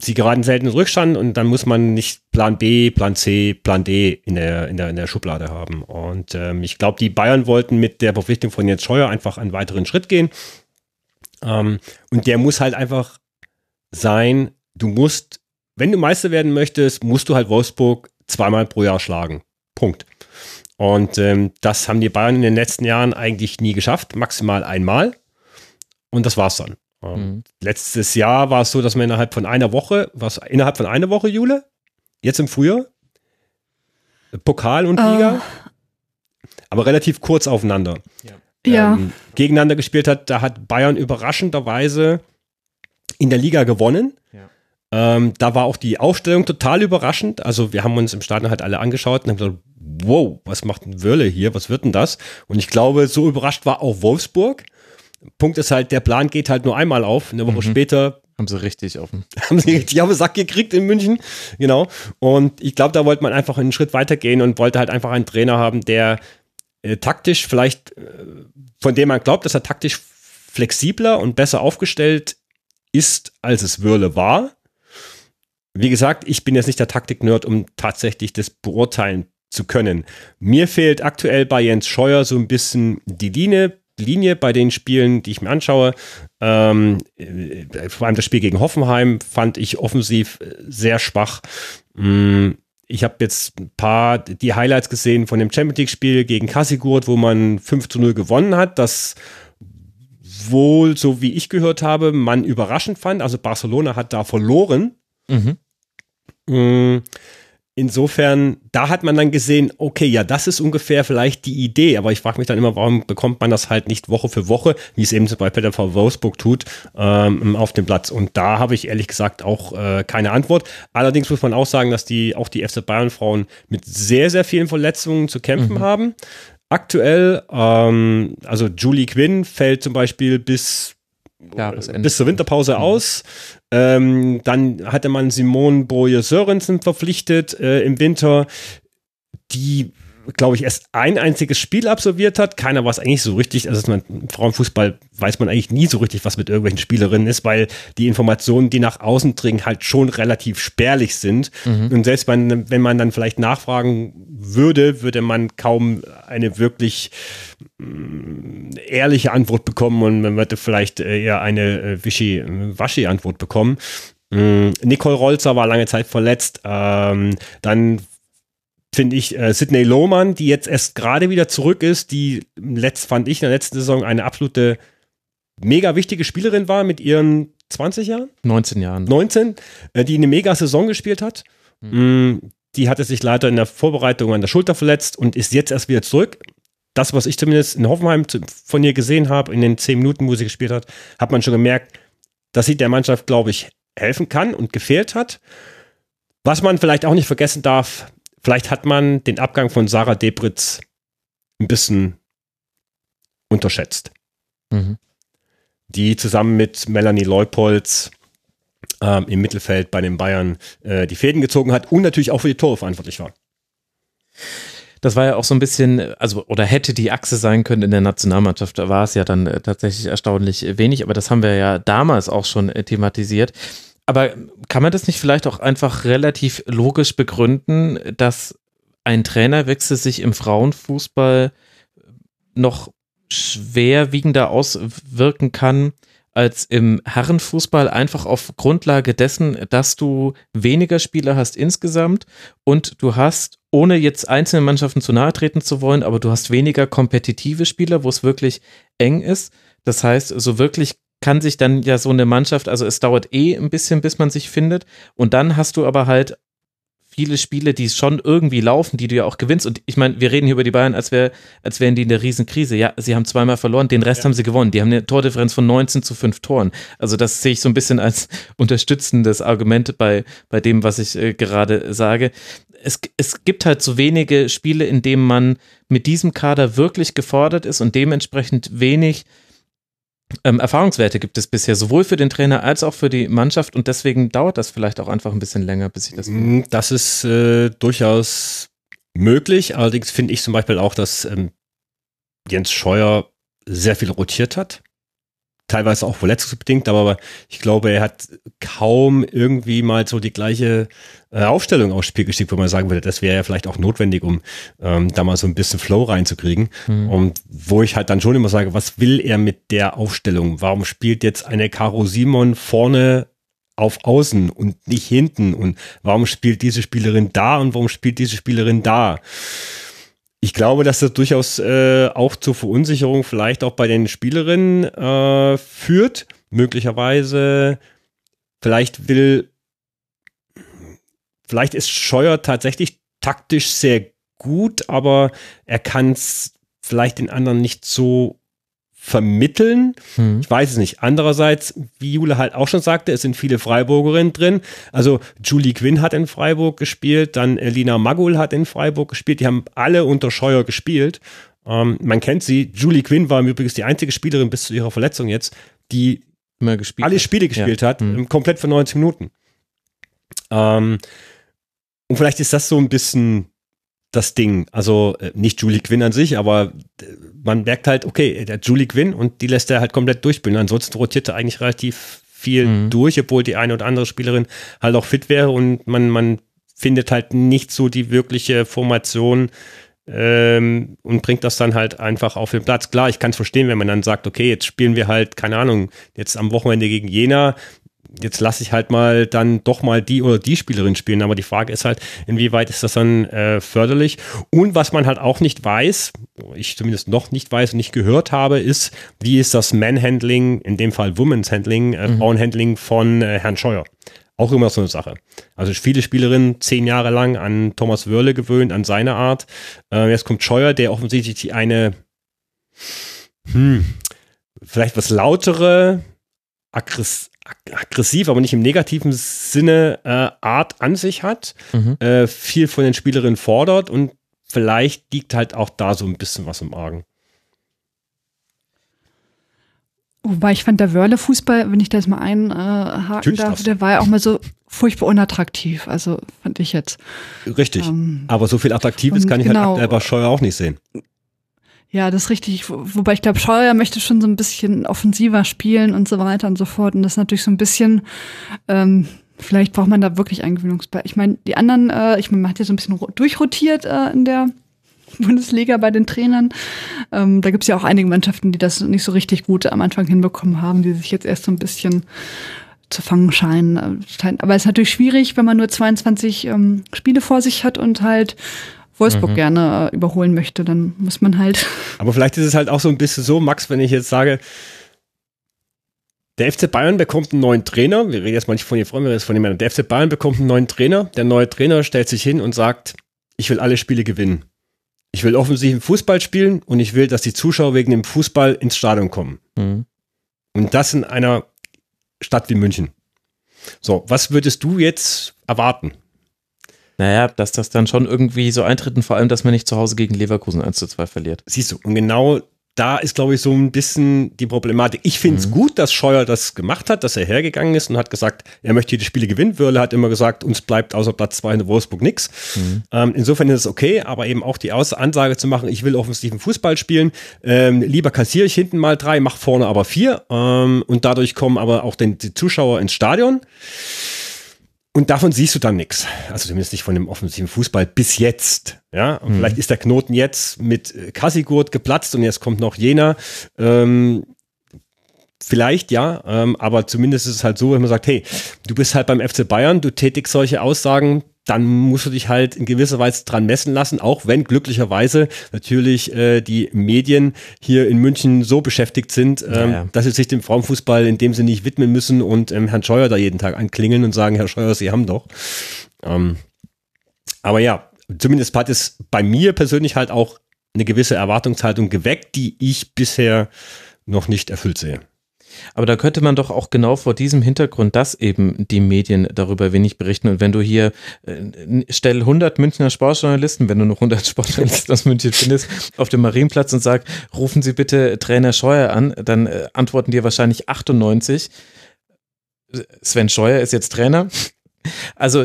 Speaker 3: sie geraten selten in Rückstand und dann muss man nicht Plan B, Plan C, Plan D in der, in der, in der Schublade haben. Und ähm, ich glaube, die Bayern wollten mit der Verpflichtung von Jens Scheuer einfach einen weiteren Schritt gehen. Ähm, und der muss halt einfach sein, du musst, wenn du Meister werden möchtest, musst du halt Wolfsburg zweimal pro Jahr schlagen. Punkt. Und ähm, das haben die Bayern in den letzten Jahren eigentlich nie geschafft, maximal einmal. Und das war's dann. Ähm, mhm. Letztes Jahr war es so, dass man innerhalb von einer Woche, was innerhalb von einer Woche, Jule, jetzt im Frühjahr, Pokal und Liga, oh. aber relativ kurz aufeinander.
Speaker 2: Ja ja. ähm,
Speaker 3: gegeneinander gespielt hat. Da hat Bayern überraschenderweise in der Liga gewonnen. Ja. Ähm, da war auch die Aufstellung total überraschend. Also wir haben uns im Stadion halt alle angeschaut und haben gesagt, wow, was macht ein Wörle hier? Was wird denn das? Und ich glaube, so überrascht war auch Wolfsburg. Punkt ist halt, der Plan geht halt nur einmal auf. Eine Woche mhm. später
Speaker 1: haben sie richtig offen.
Speaker 3: Haben sie richtig auf den Sack gekriegt in München. Genau. Und ich glaube, da wollte man einfach einen Schritt weitergehen und wollte halt einfach einen Trainer haben, der äh, taktisch vielleicht, äh, von dem man glaubt, dass er taktisch flexibler und besser aufgestellt ist, als es Würle war. Wie gesagt, ich bin jetzt nicht der Taktik-Nerd, um tatsächlich das beurteilen zu können. Mir fehlt aktuell bei Jens Scheuer so ein bisschen die Linie, Linie bei den Spielen, die ich mir anschaue. Ähm, äh, vor allem das Spiel gegen Hoffenheim fand ich offensiv äh, sehr schwach. Mm, ich habe jetzt ein paar die Highlights gesehen von dem Champions League-Spiel gegen Kassigurt, wo man 5 zu 0 gewonnen hat. Das wohl, so wie ich gehört habe, man überraschend fand. Also Barcelona hat da verloren. Mhm. Insofern, da hat man dann gesehen, okay, ja, das ist ungefähr vielleicht die Idee, aber ich frage mich dann immer, warum bekommt man das halt nicht Woche für Woche, wie es eben zum Beispiel der V Wolfsburg tut, ähm, auf dem Platz. Und da habe ich ehrlich gesagt auch äh, keine Antwort. Allerdings muss man auch sagen, dass die auch die FC Bayern Frauen mit sehr, sehr vielen Verletzungen zu kämpfen mhm. haben. Aktuell, ähm, also Julie Quinn fällt zum Beispiel bis Jahresende. bis zur Winterpause mhm. aus. Ähm, dann hatte man Simone Boje Sörensen verpflichtet äh, im Winter, die glaube ich, erst ein einziges Spiel absolviert hat. Keiner weiß eigentlich so richtig, also man, im Frauenfußball weiß man eigentlich nie so richtig, was mit irgendwelchen Spielerinnen ist, weil die Informationen, die nach außen dringen, halt schon relativ spärlich sind. Mhm. Und selbst wenn, wenn man dann vielleicht nachfragen würde, würde man kaum eine wirklich äh, ehrliche Antwort bekommen und man würde vielleicht äh, eher eine äh, Wischi-Waschi-Antwort bekommen. Mm, Nicole Rolzer war lange Zeit verletzt. Ähm, dann finde ich, äh, Sidney Lohmann, die jetzt erst gerade wieder zurück ist, die letzt, fand ich in der letzten Saison eine absolute mega wichtige Spielerin war mit ihren 20 Jahren?
Speaker 1: 19 Jahren.
Speaker 3: 19, äh, die eine mega Saison gespielt hat. Mhm. Die hatte sich leider in der Vorbereitung an der Schulter verletzt und ist jetzt erst wieder zurück. Das, was ich zumindest in Hoffenheim von ihr gesehen habe, in den 10 Minuten, wo sie gespielt hat, hat man schon gemerkt, dass sie der Mannschaft, glaube ich, helfen kann und gefehlt hat. Was man vielleicht auch nicht vergessen darf, Vielleicht hat man den Abgang von Sarah Debritz ein bisschen unterschätzt. Mhm. Die zusammen mit Melanie Leupolz ähm, im Mittelfeld bei den Bayern äh, die Fäden gezogen hat und natürlich auch für die Tore verantwortlich war.
Speaker 1: Das war ja auch so ein bisschen, also oder hätte die Achse sein können in der Nationalmannschaft, da war es ja dann äh, tatsächlich erstaunlich wenig, aber das haben wir ja damals auch schon äh, thematisiert. Aber kann man das nicht vielleicht auch einfach relativ logisch begründen, dass ein Trainerwechsel sich im Frauenfußball noch schwerwiegender auswirken kann als im Herrenfußball, einfach auf Grundlage dessen, dass du weniger Spieler hast insgesamt und du hast, ohne jetzt einzelnen Mannschaften zu nahe treten zu wollen, aber du hast weniger kompetitive Spieler, wo es wirklich eng ist. Das heißt, so wirklich kann sich dann ja so eine Mannschaft, also es dauert eh ein bisschen, bis man sich findet. Und dann hast du aber halt viele Spiele, die schon irgendwie laufen, die du ja auch gewinnst. Und ich meine, wir reden hier über die Bayern, als, wär, als wären die in der Riesenkrise. Ja, sie haben zweimal verloren, den Rest ja. haben sie gewonnen. Die haben eine Tordifferenz von 19 zu 5 Toren. Also das sehe ich so ein bisschen als unterstützendes Argument bei, bei dem, was ich äh, gerade sage. Es, es gibt halt so wenige Spiele, in denen man mit diesem Kader wirklich gefordert ist und dementsprechend wenig ähm, Erfahrungswerte gibt es bisher, sowohl für den Trainer als auch für die Mannschaft und deswegen dauert das vielleicht auch einfach ein bisschen länger, bis ich das.
Speaker 3: Mm, das ist äh, durchaus möglich. Allerdings finde ich zum Beispiel auch, dass ähm, Jens Scheuer sehr viel rotiert hat teilweise auch verletzungsbedingt, aber ich glaube, er hat kaum irgendwie mal so die gleiche äh, Aufstellung aufs Spiel geschickt, wo man sagen würde, das wäre ja vielleicht auch notwendig, um ähm, da mal so ein bisschen Flow reinzukriegen. Mhm. Und wo ich halt dann schon immer sage, was will er mit der Aufstellung? Warum spielt jetzt eine Caro Simon vorne auf Außen und nicht hinten? Und warum spielt diese Spielerin da und warum spielt diese Spielerin da? Ich glaube, dass das durchaus äh, auch zur Verunsicherung vielleicht auch bei den Spielerinnen äh, führt. Möglicherweise, vielleicht will, vielleicht ist Scheuer tatsächlich taktisch sehr gut, aber er kann es vielleicht den anderen nicht so vermitteln. Hm. Ich weiß es nicht. Andererseits, wie Jule halt auch schon sagte, es sind viele Freiburgerinnen drin. Also Julie Quinn hat in Freiburg gespielt, dann Elina Magul hat in Freiburg gespielt. Die haben alle unter Scheuer gespielt. Ähm, man kennt sie. Julie Quinn war übrigens die einzige Spielerin bis zu ihrer Verletzung jetzt, die alle Spiele gespielt ja. hat, hm. komplett für 90 Minuten. Ähm, und vielleicht ist das so ein bisschen das Ding. Also äh, nicht Julie Quinn an sich, aber äh, man merkt halt, okay, der Julie Quinn und die lässt er halt komplett durchspielen. Ansonsten rotiert er eigentlich relativ viel mhm. durch, obwohl die eine oder andere Spielerin halt auch fit wäre und man, man findet halt nicht so die wirkliche Formation ähm, und bringt das dann halt einfach auf den Platz. Klar, ich kann es verstehen, wenn man dann sagt, okay, jetzt spielen wir halt, keine Ahnung, jetzt am Wochenende gegen Jena, jetzt lasse ich halt mal dann doch mal die oder die Spielerin spielen. Aber die Frage ist halt, inwieweit ist das dann äh, förderlich? Und was man halt auch nicht weiß, ich zumindest noch nicht weiß und nicht gehört habe, ist, wie ist das Manhandling, in dem Fall Women's Handling, äh, mhm. Frauenhandling von äh, Herrn Scheuer? Auch immer so eine Sache. Also viele Spielerinnen zehn Jahre lang an Thomas Wörle gewöhnt, an seine Art. Äh, jetzt kommt Scheuer, der offensichtlich die eine, hm, vielleicht was lautere, aggressiv aggressiv, aber nicht im negativen Sinne äh, Art an sich hat, mhm. äh, viel von den Spielerinnen fordert und vielleicht liegt halt auch da so ein bisschen was im Argen.
Speaker 2: Wobei ich fand, der Wörle-Fußball, wenn ich das mal einhaken äh, darf, der war ja auch mal so furchtbar unattraktiv. Also fand ich jetzt.
Speaker 3: Richtig. Ähm, aber so viel Attraktives kann ich halt genau, halt bei Scheuer auch nicht sehen.
Speaker 2: Ja, das ist richtig. Wobei ich glaube, Scheuer möchte schon so ein bisschen offensiver spielen und so weiter und so fort. Und das ist natürlich so ein bisschen, ähm, vielleicht braucht man da wirklich Eingewöhnungsbei. Ich meine, die anderen, äh, ich meine, man hat ja so ein bisschen durchrotiert äh, in der Bundesliga bei den Trainern. Ähm, da gibt es ja auch einige Mannschaften, die das nicht so richtig gut am Anfang hinbekommen haben, die sich jetzt erst so ein bisschen zu fangen scheinen. Äh, aber es ist natürlich schwierig, wenn man nur 22 ähm, Spiele vor sich hat und halt Wolfsburg mhm. gerne äh, überholen möchte, dann muss man halt.
Speaker 3: Aber vielleicht ist es halt auch so ein bisschen so, Max, wenn ich jetzt sage, der FC Bayern bekommt einen neuen Trainer. Wir reden jetzt mal nicht von den Frauen, wir reden von den Männern. Der FC Bayern bekommt einen neuen Trainer. Der neue Trainer stellt sich hin und sagt, ich will alle Spiele gewinnen. Ich will offensiven Fußball spielen und ich will, dass die Zuschauer wegen dem Fußball ins Stadion kommen. Mhm. Und das in einer Stadt wie München. So, was würdest du jetzt erwarten?
Speaker 1: Naja, dass das dann schon irgendwie so eintritt und vor allem, dass man nicht zu Hause gegen Leverkusen 1 zu 2 verliert.
Speaker 3: Siehst du, und genau da ist, glaube ich, so ein bisschen die Problematik. Ich finde es mhm. gut, dass Scheuer das gemacht hat, dass er hergegangen ist und hat gesagt, er möchte die Spiele gewinnen. Wörle hat immer gesagt, uns bleibt außer Platz 2 in Wolfsburg nichts. Mhm. Ähm, insofern ist es okay, aber eben auch die Aus Ansage zu machen, ich will offensiven Fußball spielen. Ähm, lieber kassiere ich hinten mal drei, mach vorne aber vier. Ähm, und dadurch kommen aber auch den, die Zuschauer ins Stadion. Und davon siehst du dann nichts. Also zumindest nicht von dem offensiven Fußball bis jetzt. Ja, und mhm. vielleicht ist der Knoten jetzt mit Kassigurt geplatzt und jetzt kommt noch jener. Ähm, Vielleicht ja, ähm, aber zumindest ist es halt so, wenn man sagt, hey, du bist halt beim FC Bayern, du tätigst solche Aussagen, dann musst du dich halt in gewisser Weise dran messen lassen, auch wenn glücklicherweise natürlich äh, die Medien hier in München so beschäftigt sind, ähm, ja, ja. dass sie sich dem Frauenfußball in dem Sinne nicht widmen müssen und ähm, Herrn Scheuer da jeden Tag anklingeln und sagen, Herr Scheuer, Sie haben doch. Ähm, aber ja, zumindest hat es bei mir persönlich halt auch eine gewisse Erwartungshaltung geweckt, die ich bisher noch nicht erfüllt sehe.
Speaker 1: Aber da könnte man doch auch genau vor diesem Hintergrund, dass eben die Medien darüber wenig berichten. Und wenn du hier, äh, stell 100 Münchner Sportjournalisten, wenn du noch 100 Sportjournalisten aus München findest, auf dem Marienplatz und sag, rufen Sie bitte Trainer Scheuer an, dann äh, antworten dir wahrscheinlich 98. Sven Scheuer ist jetzt Trainer. Also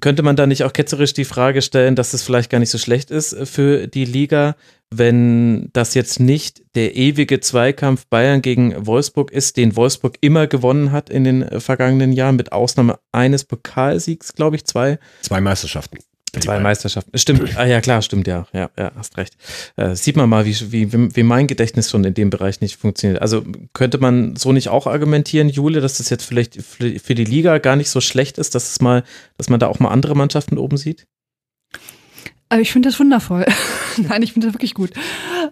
Speaker 1: könnte man da nicht auch ketzerisch die Frage stellen, dass es vielleicht gar nicht so schlecht ist für die Liga, wenn das jetzt nicht der ewige Zweikampf Bayern gegen Wolfsburg ist, den Wolfsburg immer gewonnen hat in den vergangenen Jahren, mit Ausnahme eines Pokalsiegs, glaube ich, zwei.
Speaker 3: Zwei Meisterschaften.
Speaker 1: Zwei Meisterschaften. Stimmt, ah ja, klar, stimmt, ja. Ja, ja hast recht. Äh, sieht man mal, wie, wie, wie mein Gedächtnis schon in dem Bereich nicht funktioniert. Also könnte man so nicht auch argumentieren, Jule, dass das jetzt vielleicht für die Liga gar nicht so schlecht ist, dass es mal, dass man da auch mal andere Mannschaften oben sieht?
Speaker 2: Also ich finde das wundervoll. Nein, ich finde das wirklich gut.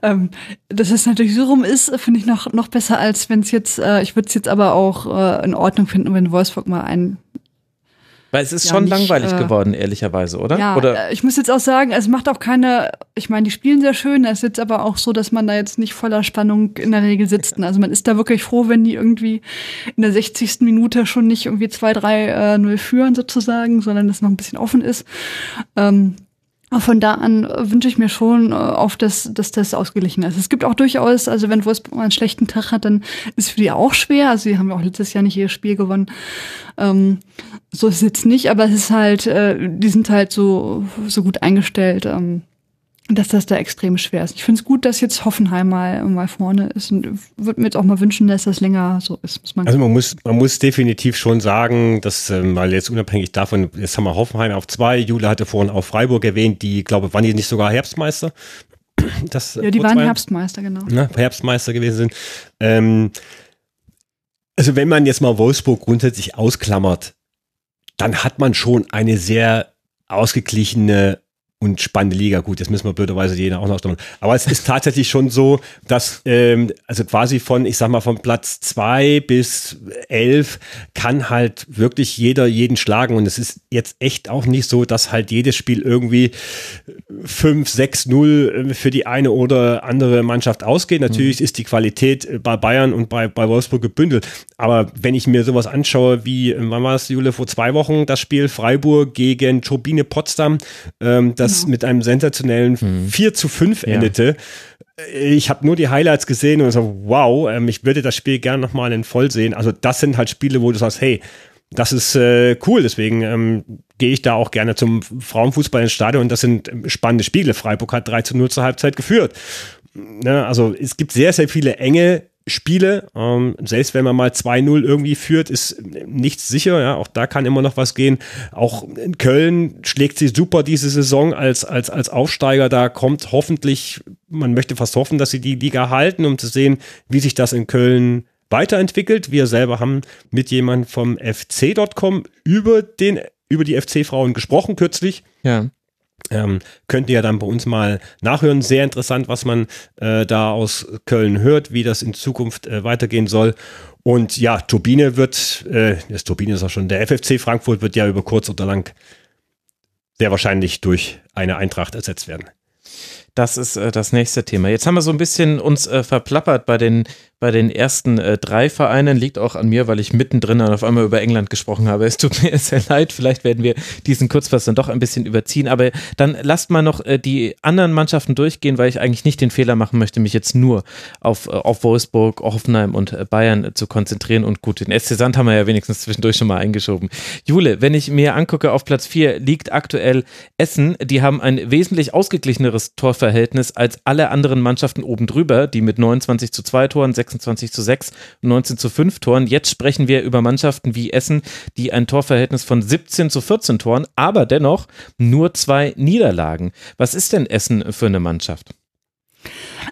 Speaker 2: Ähm, dass es natürlich so rum ist, finde ich noch, noch besser, als wenn es jetzt, äh, ich würde es jetzt aber auch äh, in Ordnung finden, wenn Wolfsburg mal einen
Speaker 1: weil es ist ja, schon nicht, langweilig äh, geworden, ehrlicherweise, oder?
Speaker 2: Ja,
Speaker 1: oder?
Speaker 2: Äh, ich muss jetzt auch sagen, es macht auch keine, ich meine, die spielen sehr schön, es ist jetzt aber auch so, dass man da jetzt nicht voller Spannung in der Regel sitzt. Also man ist da wirklich froh, wenn die irgendwie in der 60. Minute schon nicht irgendwie 2-3-0 äh, führen sozusagen, sondern es noch ein bisschen offen ist. Ähm, von da an wünsche ich mir schon äh, auf, dass, dass das ausgeglichen ist. Es gibt auch durchaus, also wenn Wolfsburg mal einen schlechten Tag hat, dann ist für die auch schwer. Also sie haben ja auch letztes Jahr nicht ihr Spiel gewonnen. Ähm, so ist es jetzt nicht, aber es ist halt, äh, die sind halt so, so gut eingestellt. Ähm, dass das da extrem schwer ist. Ich finde es gut, dass jetzt Hoffenheim mal, mal vorne ist und würde mir jetzt auch mal wünschen, dass das länger so ist.
Speaker 3: Muss man also man muss, man muss definitiv schon sagen, dass, ähm, weil jetzt unabhängig davon, jetzt haben wir Hoffenheim auf zwei, Jule hatte vorhin auch Freiburg erwähnt, die, glaube waren die nicht sogar Herbstmeister?
Speaker 2: Das, ja, die waren Herbstmeister, genau.
Speaker 3: Na, Herbstmeister gewesen sind. Ähm, also wenn man jetzt mal Wolfsburg grundsätzlich ausklammert, dann hat man schon eine sehr ausgeglichene und spannende Liga. Gut, jetzt müssen wir blöderweise jeder auch noch stimmen. Aber es ist tatsächlich schon so, dass ähm, also quasi von, ich sag mal, von Platz zwei bis elf kann halt wirklich jeder jeden schlagen. Und es ist jetzt echt auch nicht so, dass halt jedes Spiel irgendwie fünf, sechs, null für die eine oder andere Mannschaft ausgeht. Natürlich mhm. ist die Qualität bei Bayern und bei, bei Wolfsburg gebündelt. Aber wenn ich mir sowas anschaue, wie, wann war es, Jule, vor zwei Wochen, das Spiel Freiburg gegen Turbine Potsdam, ähm, das das genau. mit einem sensationellen mhm. 4 zu 5 endete. Ja. Ich habe nur die Highlights gesehen und so, wow, ähm, ich würde das Spiel gerne nochmal in voll sehen. Also das sind halt Spiele, wo du sagst, hey, das ist äh, cool, deswegen ähm, gehe ich da auch gerne zum Frauenfußball ins Stadion und das sind ähm, spannende Spiele. Freiburg hat 3 zu 0 zur Halbzeit geführt. Ne, also es gibt sehr, sehr viele enge Spiele. Ähm, selbst wenn man mal 2-0 irgendwie führt, ist nichts sicher. Ja, auch da kann immer noch was gehen. Auch in Köln schlägt sie super diese Saison als, als, als Aufsteiger. Da kommt hoffentlich, man möchte fast hoffen, dass sie die Liga halten, um zu sehen, wie sich das in Köln weiterentwickelt. Wir selber haben mit jemandem vom FC.com über den über die FC-Frauen gesprochen kürzlich.
Speaker 1: Ja.
Speaker 3: Ähm, könnt ihr dann bei uns mal nachhören. Sehr interessant, was man äh, da aus Köln hört, wie das in Zukunft äh, weitergehen soll. Und ja, Turbine wird, äh, das Turbine ist auch schon, der FFC Frankfurt wird ja über kurz oder lang sehr wahrscheinlich durch eine Eintracht ersetzt werden.
Speaker 1: Das ist äh, das nächste Thema. Jetzt haben wir so ein bisschen uns äh, verplappert bei den bei den ersten äh, drei Vereinen. Liegt auch an mir, weil ich mittendrin auf einmal über England gesprochen habe. Es tut mir sehr leid. Vielleicht werden wir diesen Kurzpass dann doch ein bisschen überziehen. Aber dann lasst mal noch äh, die anderen Mannschaften durchgehen, weil ich eigentlich nicht den Fehler machen möchte, mich jetzt nur auf, äh, auf Wolfsburg, Hoffenheim und äh, Bayern zu konzentrieren. Und gut, den SC Sand haben wir ja wenigstens zwischendurch schon mal eingeschoben. Jule, wenn ich mir angucke, auf Platz 4 liegt aktuell Essen. Die haben ein wesentlich ausgeglicheneres Torverhältnis als alle anderen Mannschaften oben drüber, die mit 29 zu 2 Toren, 6 26 zu 6 und 19 zu 5 Toren. Jetzt sprechen wir über Mannschaften wie Essen, die ein Torverhältnis von 17 zu 14 Toren, aber dennoch nur zwei Niederlagen. Was ist denn Essen für eine Mannschaft?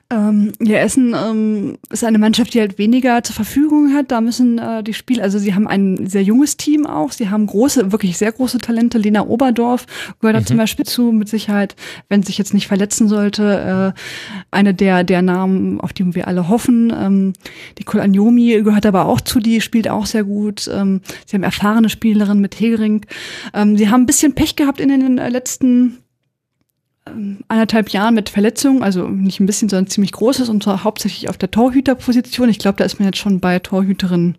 Speaker 2: Ähm, ja, Essen ähm, ist eine Mannschaft, die halt weniger zur Verfügung hat. Da müssen äh, die Spieler, also sie haben ein sehr junges Team auch. Sie haben große, wirklich sehr große Talente. Lena Oberdorf gehört mhm. da zum Beispiel zu, mit Sicherheit, wenn sich jetzt nicht verletzen sollte, äh, eine der, der Namen, auf die wir alle hoffen. Ähm, die Kolanyomi gehört aber auch zu, die spielt auch sehr gut. Ähm, sie haben erfahrene Spielerinnen mit Hegering. Ähm, sie haben ein bisschen Pech gehabt in den äh, letzten anderthalb Jahren mit Verletzungen, also nicht ein bisschen, sondern ziemlich großes und zwar hauptsächlich auf der Torhüterposition. Ich glaube, da ist man jetzt schon bei Torhüterin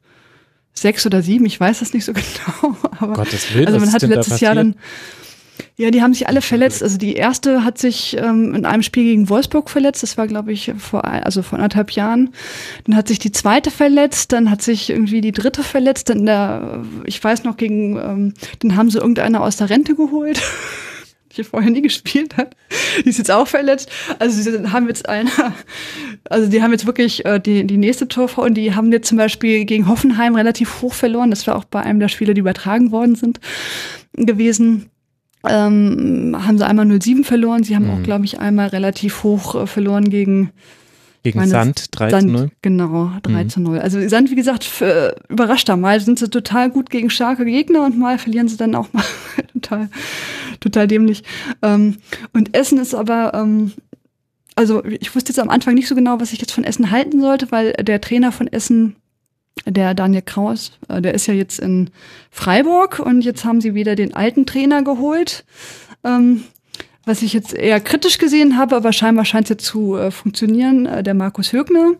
Speaker 2: sechs oder sieben, ich weiß das nicht so genau.
Speaker 1: Aber Gottes Willen,
Speaker 2: also man hatte letztes Jahr dann ja, die haben sich alle verletzt. Also die erste hat sich ähm, in einem Spiel gegen Wolfsburg verletzt. Das war, glaube ich, vor also vor anderthalb Jahren. Dann hat sich die zweite verletzt. Dann hat sich irgendwie die dritte verletzt. Dann der, ich weiß noch gegen, ähm, dann haben sie irgendeiner aus der Rente geholt. die vorher nie gespielt hat. Die ist jetzt auch verletzt. Also sie haben jetzt eine, also die haben jetzt wirklich äh, die, die nächste Torfrau und die haben jetzt zum Beispiel gegen Hoffenheim relativ hoch verloren. Das war auch bei einem der Spiele, die übertragen worden sind, gewesen. Ähm, haben sie einmal 0-7 verloren. Sie haben mhm. auch, glaube ich, einmal relativ hoch äh, verloren gegen
Speaker 1: gegen meine, Sand 3 Sand, zu 0?
Speaker 2: Genau, 3 mhm. zu 0. Also Sand, wie gesagt, für, überrascht da. Mal sind sie total gut gegen starke Gegner und mal verlieren sie dann auch mal total, total dämlich. Ähm, und Essen ist aber, ähm, also ich wusste jetzt am Anfang nicht so genau, was ich jetzt von Essen halten sollte, weil der Trainer von Essen der Daniel Kraus, äh, der ist ja jetzt in Freiburg und jetzt haben sie wieder den alten Trainer geholt. Ähm, was ich jetzt eher kritisch gesehen habe, aber scheinbar scheint es jetzt zu äh, funktionieren, äh, der Markus Högner.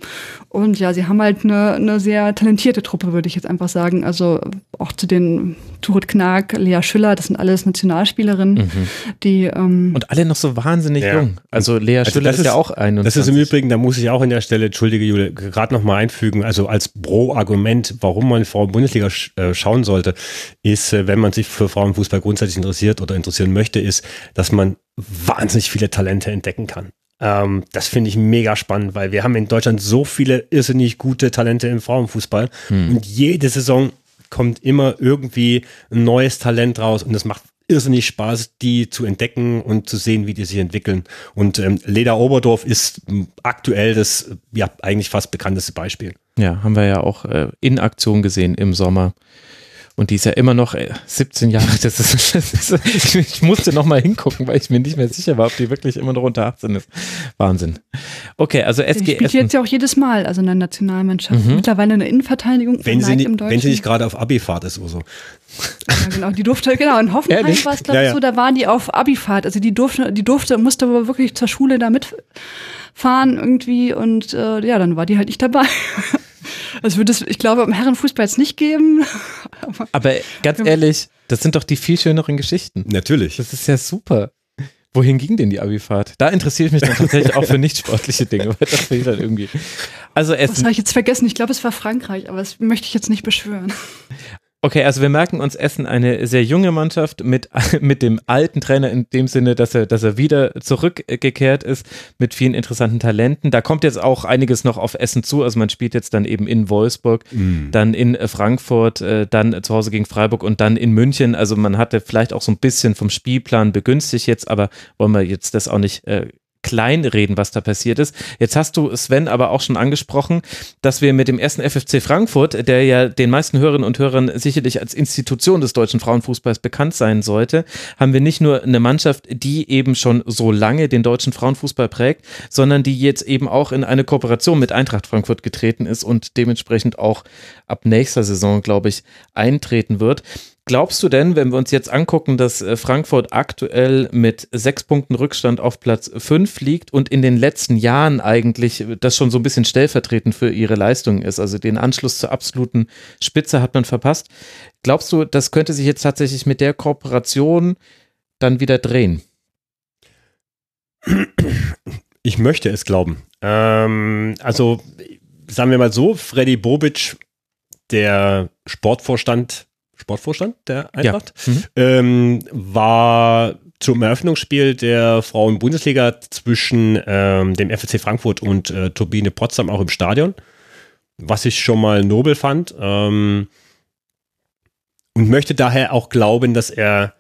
Speaker 2: Und ja, sie haben halt eine, eine sehr talentierte Truppe, würde ich jetzt einfach sagen. Also auch zu den Turit Knag, Lea Schüller, das sind alles Nationalspielerinnen, mhm. die ähm
Speaker 1: Und alle noch so wahnsinnig ja. jung. Also Lea also Schüller ist, ist, ja auch 21.
Speaker 3: Das ist im Übrigen, da muss ich auch in der Stelle, entschuldige Jule, gerade noch mal einfügen, also als Pro-Argument, warum man Frauen-Bundesliga sch äh, schauen sollte, ist, äh, wenn man sich für Frauenfußball grundsätzlich interessiert oder interessieren möchte, ist, dass man wahnsinnig viele Talente entdecken kann. Ähm, das finde ich mega spannend, weil wir haben in Deutschland so viele irrsinnig gute Talente im Frauenfußball hm. und jede Saison kommt immer irgendwie ein neues Talent raus und es macht irrsinnig Spaß, die zu entdecken und zu sehen, wie die sich entwickeln. Und ähm, Leda Oberdorf ist aktuell das ja eigentlich fast bekannteste Beispiel.
Speaker 1: Ja, haben wir ja auch äh, in Aktion gesehen im Sommer. Und die ist ja immer noch 17 äh, Jahre. Das ist, das ist, ich musste noch mal hingucken, weil ich mir nicht mehr sicher war, ob die wirklich immer noch unter 18 ist. Wahnsinn. Okay, also SG Die
Speaker 2: spielt jetzt ja auch jedes Mal, also in der Nationalmannschaft. Mhm. Mittlerweile eine Innenverteidigung.
Speaker 3: Wenn sie, nicht, wenn sie nicht gerade auf Abifahrt ist oder so.
Speaker 2: Ja, genau. Die durfte, genau, in Hoffenheim war es, glaube ich, ja, ja. so, da waren die auf Abifahrt. Also die durfte, die durfte, musste aber wirklich zur Schule da mitfahren irgendwie und äh, ja, dann war die halt nicht dabei. Also würde es, ich glaube, im Herrenfußball jetzt nicht geben.
Speaker 1: Aber, Aber ganz ehrlich, das sind doch die viel schöneren Geschichten.
Speaker 3: Natürlich.
Speaker 1: Das ist ja super. Wohin ging denn die Abifahrt? Da interessiere ich mich dann tatsächlich auch für nicht sportliche Dinge, weil das fehlt dann irgendwie. Also Essen.
Speaker 2: Das habe ich jetzt vergessen. Ich glaube, es war Frankreich, aber das möchte ich jetzt nicht beschwören.
Speaker 1: Okay, also wir merken uns Essen eine sehr junge Mannschaft mit, mit dem alten Trainer in dem Sinne, dass er, dass er wieder zurückgekehrt ist mit vielen interessanten Talenten. Da kommt jetzt auch einiges noch auf Essen zu. Also man spielt jetzt dann eben in Wolfsburg, mhm. dann in Frankfurt, äh, dann zu Hause gegen Freiburg und dann in München. Also man hatte vielleicht auch so ein bisschen vom Spielplan begünstigt jetzt, aber wollen wir jetzt das auch nicht äh, kleinreden, was da passiert ist. Jetzt hast du, Sven, aber auch schon angesprochen, dass wir mit dem ersten FFC Frankfurt, der ja den meisten Hörerinnen und Hörern sicherlich als Institution des deutschen Frauenfußballs bekannt sein sollte, haben wir nicht nur eine Mannschaft, die eben schon so lange den deutschen Frauenfußball prägt, sondern die jetzt eben auch in eine Kooperation mit Eintracht Frankfurt getreten ist und dementsprechend auch ab nächster Saison, glaube ich, eintreten wird. Glaubst du denn, wenn wir uns jetzt angucken, dass äh, Frankfurt aktuell mit sechs Punkten Rückstand auf Platz fünf liegt und in den letzten Jahren eigentlich das schon so ein bisschen stellvertretend für ihre Leistung ist, also den Anschluss zur absoluten Spitze hat man verpasst. Glaubst du, das könnte sich jetzt tatsächlich mit der Kooperation dann wieder drehen?
Speaker 3: Ich möchte es glauben. Ähm, also sagen wir mal so, Freddy Bobic, der Sportvorstand Sportvorstand der Eintracht, ja. mhm. ähm, war zum Eröffnungsspiel der Frauen-Bundesliga zwischen ähm, dem FSC Frankfurt und äh, Turbine Potsdam auch im Stadion, was ich schon mal nobel fand. Ähm, und möchte daher auch glauben, dass er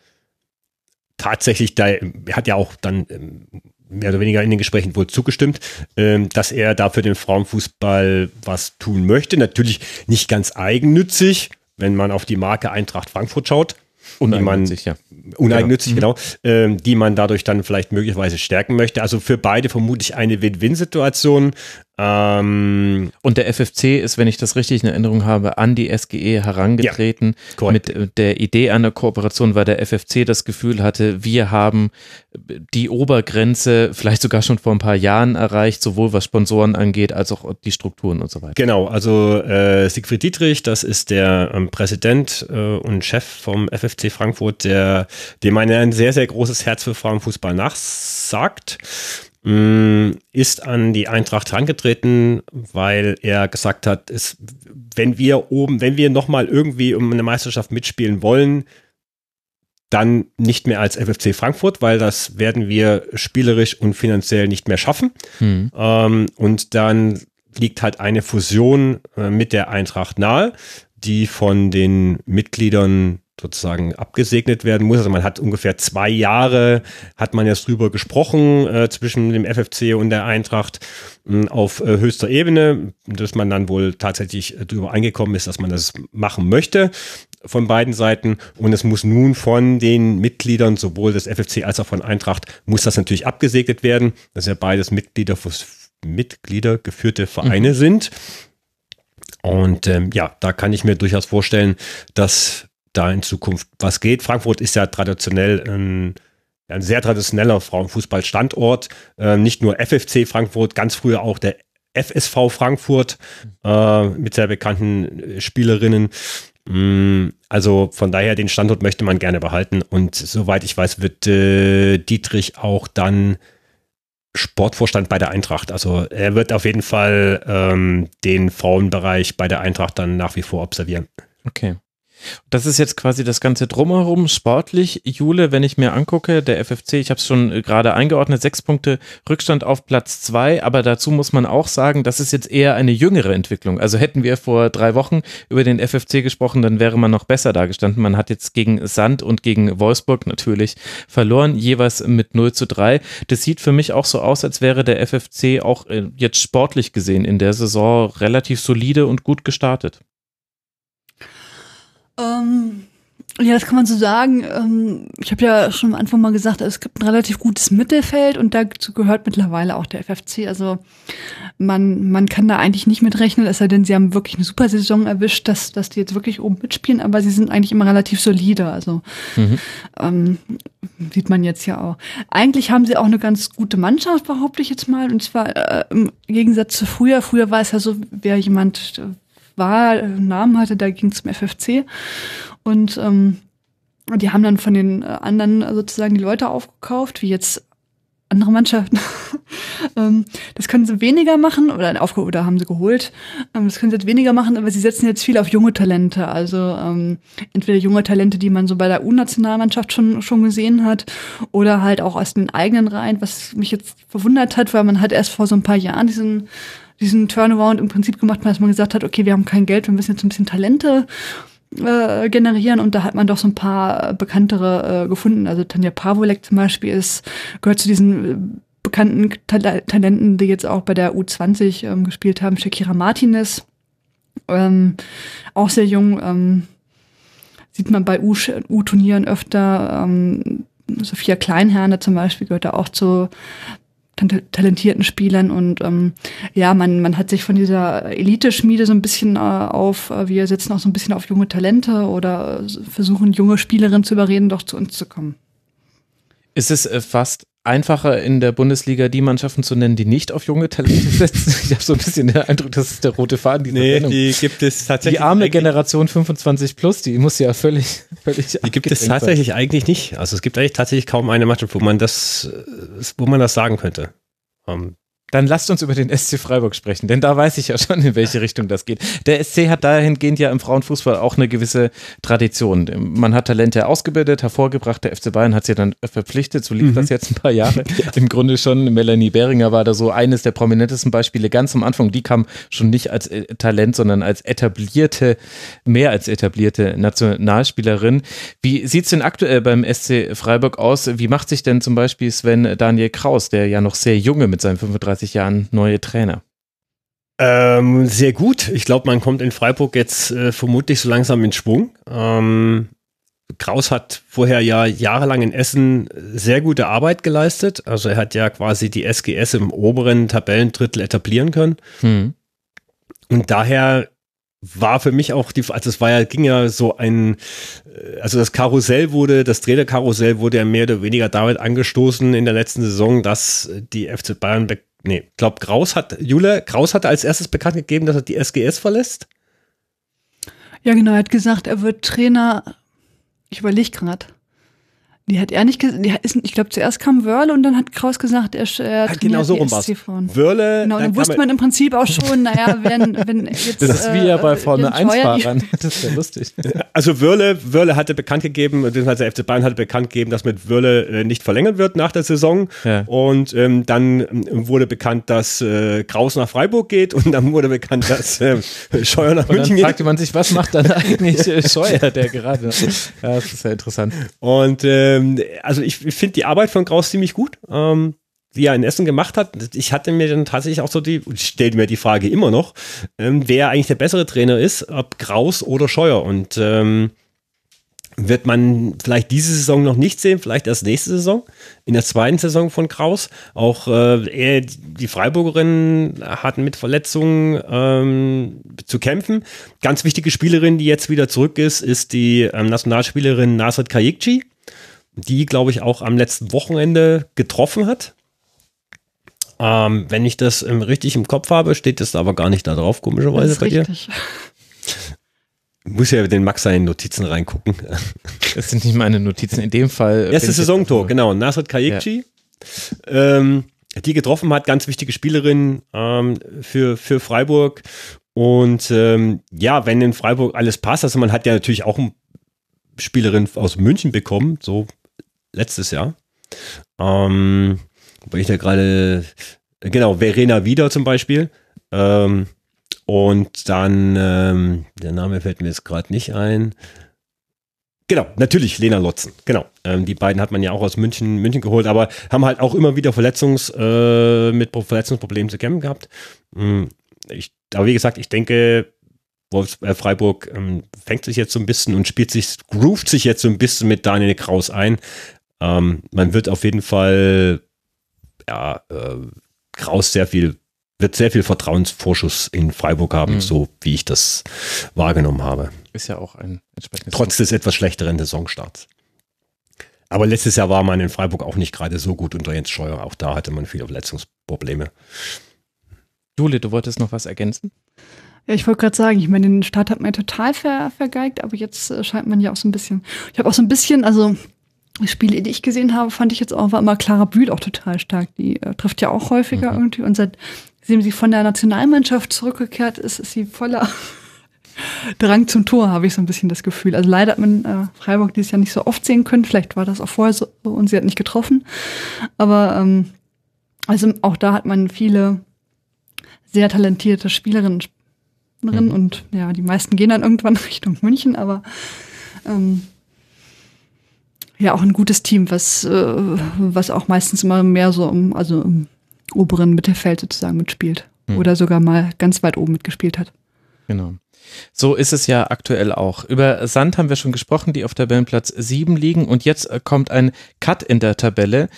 Speaker 3: tatsächlich da, er hat ja auch dann ähm, mehr oder weniger in den Gesprächen wohl zugestimmt, ähm, dass er dafür den Frauenfußball was tun möchte. Natürlich nicht ganz eigennützig, wenn man auf die Marke Eintracht Frankfurt schaut.
Speaker 1: Uneigennützig,
Speaker 3: ja. Uneigennützig, genau. Genau. Ähm, die man dadurch dann vielleicht möglicherweise stärken möchte. Also für beide vermutlich eine Win-Win-Situation.
Speaker 1: Ähm, und der FFC ist, wenn ich das richtig in Erinnerung habe, an die SGE herangetreten. Ja, mit äh, der Idee einer Kooperation, weil der FFC das Gefühl hatte, wir haben die Obergrenze vielleicht sogar schon vor ein paar Jahren erreicht, sowohl was Sponsoren angeht, als auch die Strukturen und so weiter.
Speaker 3: Genau, also äh, Siegfried Dietrich, das ist der ähm, Präsident äh, und Chef vom FFC Frankfurt, der, dem ein sehr, sehr großes Herz für Frauenfußball nachsagt ist an die Eintracht herangetreten, weil er gesagt hat, es, wenn wir oben, wenn wir nochmal irgendwie um eine Meisterschaft mitspielen wollen, dann nicht mehr als FFC Frankfurt, weil das werden wir spielerisch und finanziell nicht mehr schaffen. Hm. Ähm, und dann liegt halt eine Fusion äh, mit der Eintracht nahe, die von den Mitgliedern sozusagen abgesegnet werden muss. Also man hat ungefähr zwei Jahre, hat man jetzt drüber gesprochen äh, zwischen dem FFC und der Eintracht äh, auf äh, höchster Ebene, dass man dann wohl tatsächlich äh, darüber eingekommen ist, dass man das machen möchte von beiden Seiten und es muss nun von den Mitgliedern sowohl des FFC als auch von Eintracht muss das natürlich abgesegnet werden, dass ja beides Mitglieder, Mitglieder geführte Vereine mhm. sind. Und ähm, ja, da kann ich mir durchaus vorstellen, dass da in Zukunft was geht. Frankfurt ist ja traditionell ein, ein sehr traditioneller Frauenfußballstandort. Äh, nicht nur FFC Frankfurt, ganz früher auch der FSV Frankfurt äh, mit sehr bekannten Spielerinnen. Mm, also von daher, den Standort möchte man gerne behalten. Und soweit ich weiß, wird äh, Dietrich auch dann Sportvorstand bei der Eintracht. Also er wird auf jeden Fall ähm, den Frauenbereich bei der Eintracht dann nach wie vor observieren.
Speaker 1: Okay. Das ist jetzt quasi das ganze Drumherum, sportlich. Jule, wenn ich mir angucke, der FFC, ich habe es schon äh, gerade eingeordnet, sechs Punkte Rückstand auf Platz zwei, aber dazu muss man auch sagen, das ist jetzt eher eine jüngere Entwicklung. Also hätten wir vor drei Wochen über den FFC gesprochen, dann wäre man noch besser dargestanden. Man hat jetzt gegen Sand und gegen Wolfsburg natürlich verloren, jeweils mit 0 zu 3. Das sieht für mich auch so aus, als wäre der FFC auch äh, jetzt sportlich gesehen in der Saison relativ solide und gut gestartet.
Speaker 2: Ähm, ja, das kann man so sagen. Ähm, ich habe ja schon am Anfang mal gesagt, es gibt ein relativ gutes Mittelfeld und dazu gehört mittlerweile auch der FFC. Also man, man kann da eigentlich nicht mitrechnen, es sei denn, sie haben wirklich eine super Saison erwischt, dass, dass die jetzt wirklich oben mitspielen, aber sie sind eigentlich immer relativ solide. Also mhm. ähm, sieht man jetzt ja auch. Eigentlich haben sie auch eine ganz gute Mannschaft, behaupte ich jetzt mal. Und zwar äh, im Gegensatz zu früher. Früher war es ja so, wer jemand war, äh, Namen hatte, da ging zum FFC. Und ähm, die haben dann von den äh, anderen sozusagen die Leute aufgekauft, wie jetzt andere Mannschaften. ähm, das können sie weniger machen oder aufge oder haben sie geholt. Ähm, das können sie jetzt weniger machen, aber sie setzen jetzt viel auf junge Talente. Also ähm, entweder junge Talente, die man so bei der U-Nationalmannschaft schon schon gesehen hat, oder halt auch aus den eigenen Reihen, was mich jetzt verwundert hat, weil man hat erst vor so ein paar Jahren diesen diesen Turnaround im Prinzip gemacht, dass man gesagt hat, okay, wir haben kein Geld, wir müssen jetzt ein bisschen Talente äh, generieren und da hat man doch so ein paar bekanntere äh, gefunden. Also Tanja Pavolek zum Beispiel ist, gehört zu diesen äh, bekannten Tal Talenten, die jetzt auch bei der U20 ähm, gespielt haben. Shakira Martinez, ähm, auch sehr jung, ähm, sieht man bei U-Turnieren öfter. Ähm, Sophia Kleinherne zum Beispiel gehört da auch zu talentierten Spielern und ähm, ja, man, man hat sich von dieser Elite-Schmiede so ein bisschen äh, auf, äh, wir setzen auch so ein bisschen auf junge Talente oder versuchen junge Spielerinnen zu überreden, doch zu uns zu kommen.
Speaker 1: Ist es äh, fast einfacher in der Bundesliga die Mannschaften zu nennen, die nicht auf junge Talente setzen? Ich habe so ein bisschen den Eindruck, das ist der rote Faden
Speaker 3: dieser Nee, Sendung. die gibt es tatsächlich.
Speaker 1: Die arme Generation 25 plus, die muss ja völlig, völlig
Speaker 3: Die gibt es tatsächlich sein. eigentlich nicht. Also es gibt eigentlich tatsächlich kaum eine Mannschaft, wo man das, wo man das sagen könnte. Um, ähm,
Speaker 1: Dann lasst uns über den SC Freiburg sprechen, denn da weiß ich ja schon, in welche Richtung das geht. Der SC hat dahingehend ja im Frauenfußball auch eine gewisse Tradition. Man hat Talente ausgebildet, hervorgebracht, der FC Bayern hat sie dann verpflichtet, so lief mhm. das jetzt ein paar Jahre. ja. Im Grunde schon, Melanie Behringer war da so eines der prominentesten Beispiele ganz am Anfang. Die kam schon nicht als äh, Talent, sondern als etablierte, mehr als etablierte Nationalspielerin. Wie sieht es denn aktuell beim SC Freiburg aus? Wie macht sich denn zum Beispiel Sven Daniel Kraus, der ja noch sehr junge mit seinen 35 30 Jahren neue Trainer?
Speaker 3: Ähm, sehr gut. Ich glaube, man kommt in Freiburg jetzt äh, vermutlich so langsam in Schwung. Ähm, Kraus hat vorher ja jahrelang in Essen sehr gute Arbeit geleistet. Also er hat ja quasi die SGS im oberen Tabellendrittel etablieren können. Hm. Und daher war für mich auch die, also es war ja, ging ja so ein, äh, also das Karussell wurde, das Trainerkarussell wurde ja mehr oder weniger damit angestoßen in der letzten Saison, dass die FC Bayern nee, ich glaube, Kraus hat, Jule, Kraus hatte als erstes bekannt gegeben, dass er die SGS verlässt.
Speaker 2: Ja, genau, er hat gesagt, er wird Trainer, ich überlege gerade. Die hat er nicht gesagt, ich glaube, zuerst kam Wörle und dann hat Kraus gesagt, er, er
Speaker 3: ja, genau so rum war's. Wörle.
Speaker 2: Genau, dann wusste man im Prinzip auch schon, naja, wenn, wenn
Speaker 1: jetzt. Das ist wie ja bei äh, Formel 1-Fahrern. Das ist ja lustig.
Speaker 3: Also Wörle, Wörle hatte bekannt gegeben, beziehungsweise der FC Bayern hatte bekannt gegeben, dass mit Wörle äh, nicht verlängert wird nach der Saison. Ja. Und ähm, dann ähm, wurde bekannt, dass äh, Kraus nach Freiburg geht und dann wurde bekannt, dass äh, Scheuer nach und München
Speaker 1: geht. Dann fragte man sich, was macht dann eigentlich äh, Scheuer, der gerade. Ja, das ist ja interessant.
Speaker 3: Und äh, ähm, also ich, finde die Arbeit von Kraus ziemlich gut. Ähm, die er in Essen gemacht hat. Ich hatte mir dann tatsächlich auch so die, ich stelle mir die Frage immer noch, ähm, wer eigentlich der bessere Trainer ist, ob Kraus oder Scheuer. Und ähm, wird man vielleicht diese Saison noch nicht sehen, vielleicht erst nächste Saison, in der zweiten Saison von Kraus. Auch äh, die Freiburgerinnen hatten mit Verletzungen ähm, zu kämpfen. Ganz wichtige Spielerin, die jetzt wieder zurück ist, ist die ähm, Nationalspielerin Nasrat Kayikci die, glaube ich, auch am letzten Wochenende getroffen hat. Ähm, wenn ich das ähm, richtig im Kopf habe, steht das aber gar nicht da drauf, komischerweise bei richtig. dir. Muss ja den Max seine Notizen reingucken.
Speaker 1: Das sind nicht meine Notizen. In dem Fall.
Speaker 3: Erstes Saisontor, genau. Nasrat Kayekci, ja. ähm, die getroffen hat, ganz wichtige Spielerin ähm, für, für Freiburg. Und ähm, ja, wenn in Freiburg alles passt, also man hat ja natürlich auch eine Spielerin aus München bekommen, so letztes Jahr. Ähm, weil ich da gerade, genau, Verena Wieder zum Beispiel. Ähm, und dann, ähm, der Name fällt mir jetzt gerade nicht ein. Genau, natürlich Lena Lotzen. Genau. Ähm, die beiden hat man ja auch aus München, München geholt, aber haben halt auch immer wieder Verletzungs, äh, mit Verletzungsproblemen zu kämpfen gehabt. Hm, ich, aber wie gesagt, ich denke, Wolfs, äh, Freiburg ähm, fängt sich jetzt so ein bisschen und spielt sich, groovt sich jetzt so ein bisschen mit Daniel Kraus ein. Ähm, man wird auf jeden Fall, ja, äh, Kraus sehr viel, wird sehr viel Vertrauensvorschuss in Freiburg haben, mhm. so wie ich das wahrgenommen habe.
Speaker 1: Ist ja auch ein entsprechendes.
Speaker 3: Trotz des etwas schlechteren Saisonstarts. Aber letztes Jahr war man in Freiburg auch nicht gerade so gut unter Jens Scheuer. Auch da hatte man viele Verletzungsprobleme.
Speaker 1: Jule, du wolltest noch was ergänzen?
Speaker 2: Ja, ich wollte gerade sagen, ich meine, den Start hat man ja total ver, vergeigt, aber jetzt äh, scheint man ja auch so ein bisschen. Ich habe auch so ein bisschen, also Spiele, die ich gesehen habe, fand ich jetzt auch, war immer Clara Bühl auch total stark. Die äh, trifft ja auch häufiger mhm. irgendwie. Und seitdem sie von der Nationalmannschaft zurückgekehrt ist, ist sie voller Drang zum Tor, habe ich so ein bisschen das Gefühl. Also leider hat man äh, Freiburg dieses Jahr nicht so oft sehen können. Vielleicht war das auch vorher so und sie hat nicht getroffen. Aber ähm, also auch da hat man viele sehr talentierte Spielerinnen drin. Mhm. Und ja, die meisten gehen dann irgendwann Richtung München, aber ähm, ja auch ein gutes Team, was, äh, was auch meistens immer mehr so im, also im oberen Mittelfeld sozusagen mitspielt. Hm. Oder sogar mal ganz weit oben mitgespielt hat.
Speaker 1: Genau. So ist es ja aktuell auch. Über Sand haben wir schon gesprochen, die auf Tabellenplatz 7 liegen. Und jetzt kommt ein Cut in der Tabelle.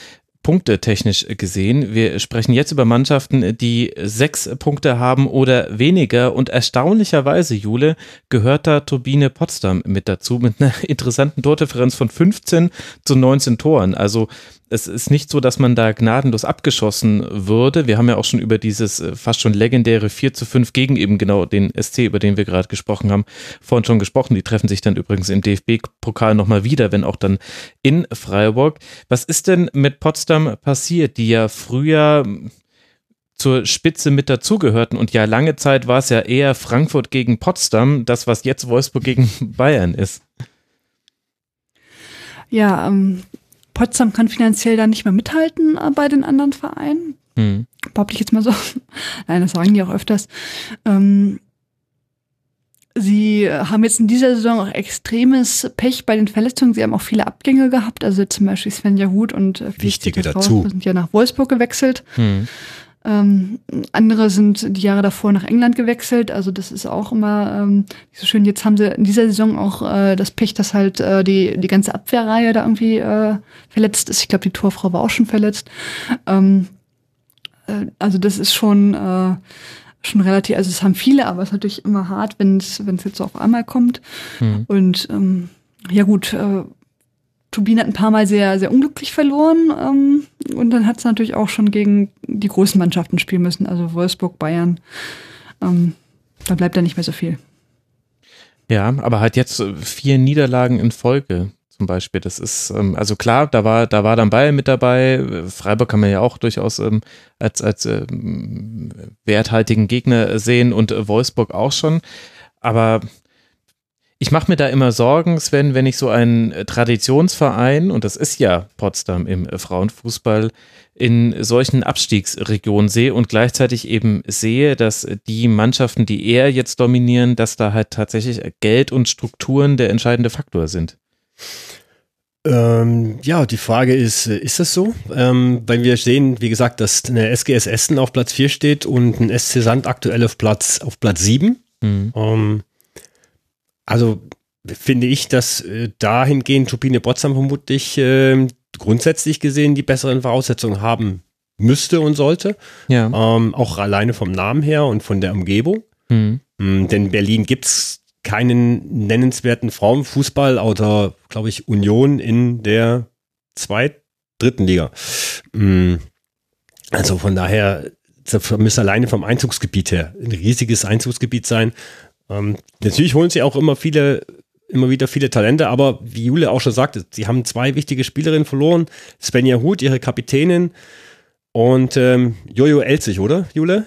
Speaker 1: Punkte technisch gesehen. Wir sprechen jetzt über Mannschaften, die sechs Punkte haben oder weniger. Und erstaunlicherweise, Jule, gehört da Turbine Potsdam mit dazu, mit einer interessanten Tordifferenz von 15 zu 19 Toren. Also es ist nicht so, dass man da gnadenlos abgeschossen würde. Wir haben ja auch schon über dieses äh, fast schon legendäre 4 zu 5 gegen eben genau den SC, über den wir gerade gesprochen haben, vorhin schon gesprochen. Die treffen sich dann übrigens im DFB-Pokal nochmal wieder, wenn auch dann in Freiburg. Was ist denn mit Potsdam passiert, die ja früher zur Spitze mit dazugehörten. Und ja, lange Zeit war es ja eher Frankfurt gegen Potsdam, das, was jetzt Wolfsburg gegen Bayern ist.
Speaker 2: Ja, ähm, Potsdam kann finanziell da nicht mehr mithalten äh, bei den anderen Vereinen. Hm. Behaupte ich jetzt mal so. Nein, das sagen die auch öfters. Ähm, Sie haben jetzt in dieser Saison auch extremes Pech bei den Verletzungen. Sie haben auch viele Abgänge gehabt. Also zum Beispiel Svenja Huth und
Speaker 3: äh, Wichtige dazu.
Speaker 2: sind ja nach Wolfsburg gewechselt. Hm. Ähm, andere sind die Jahre davor nach England gewechselt. Also das ist auch immer ähm, so schön. Jetzt haben sie in dieser Saison auch äh, das Pech, dass halt äh, die, die ganze Abwehrreihe da irgendwie äh, verletzt ist. Ich glaube, die Torfrau war auch schon verletzt. Ähm, äh, also das ist schon äh, schon relativ, also es haben viele, aber es ist natürlich immer hart, wenn es wenn es jetzt so auf einmal kommt. Mhm. Und ähm, ja gut, äh, Turbine hat ein paar Mal sehr, sehr unglücklich verloren. Ähm, und dann hat es natürlich auch schon gegen die großen Mannschaften spielen müssen, also Wolfsburg, Bayern. Ähm, da bleibt ja nicht mehr so viel.
Speaker 1: Ja, aber halt jetzt vier Niederlagen in Folge zum Beispiel. Das ist, ähm, also klar, da war, da war dann Bayern mit dabei. Freiburg kann man ja auch durchaus ähm, als, als ähm, werthaltigen Gegner sehen und äh, Wolfsburg auch schon. Aber ich mache mir da immer Sorgen, Sven, wenn ich so einen Traditionsverein, und das ist ja Potsdam im äh, Frauenfußball, in solchen Abstiegsregionen sehe und gleichzeitig eben sehe, dass die Mannschaften, die eher jetzt dominieren, dass da halt tatsächlich Geld und Strukturen der entscheidende Faktor sind.
Speaker 3: Ähm, ja, die Frage ist, äh, ist das so? Ähm, weil wir sehen, wie gesagt, dass eine SGS Essen auf Platz 4 steht und ein SC Sand aktuell auf Platz, auf Platz 7. Mhm. Ähm, also finde ich, dass äh, dahingehend Turbine Potsdam vermutlich äh, grundsätzlich gesehen die besseren Voraussetzungen haben müsste und sollte. Ja. Ähm, auch alleine vom Namen her und von der Umgebung. Mhm. Mhm, denn Berlin gibt es keinen nennenswerten Frauenfußball oder, glaube ich, Union in der zweit, dritten Liga. Mm. Also von daher, das müsste alleine vom Einzugsgebiet her ein riesiges Einzugsgebiet sein. Ähm, natürlich holen sie auch immer viele, immer wieder viele Talente, aber wie Jule auch schon sagte, sie haben zwei wichtige Spielerinnen verloren. Svenja Huth, ihre Kapitänin, und ähm, Jojo Elzig, oder, Jule?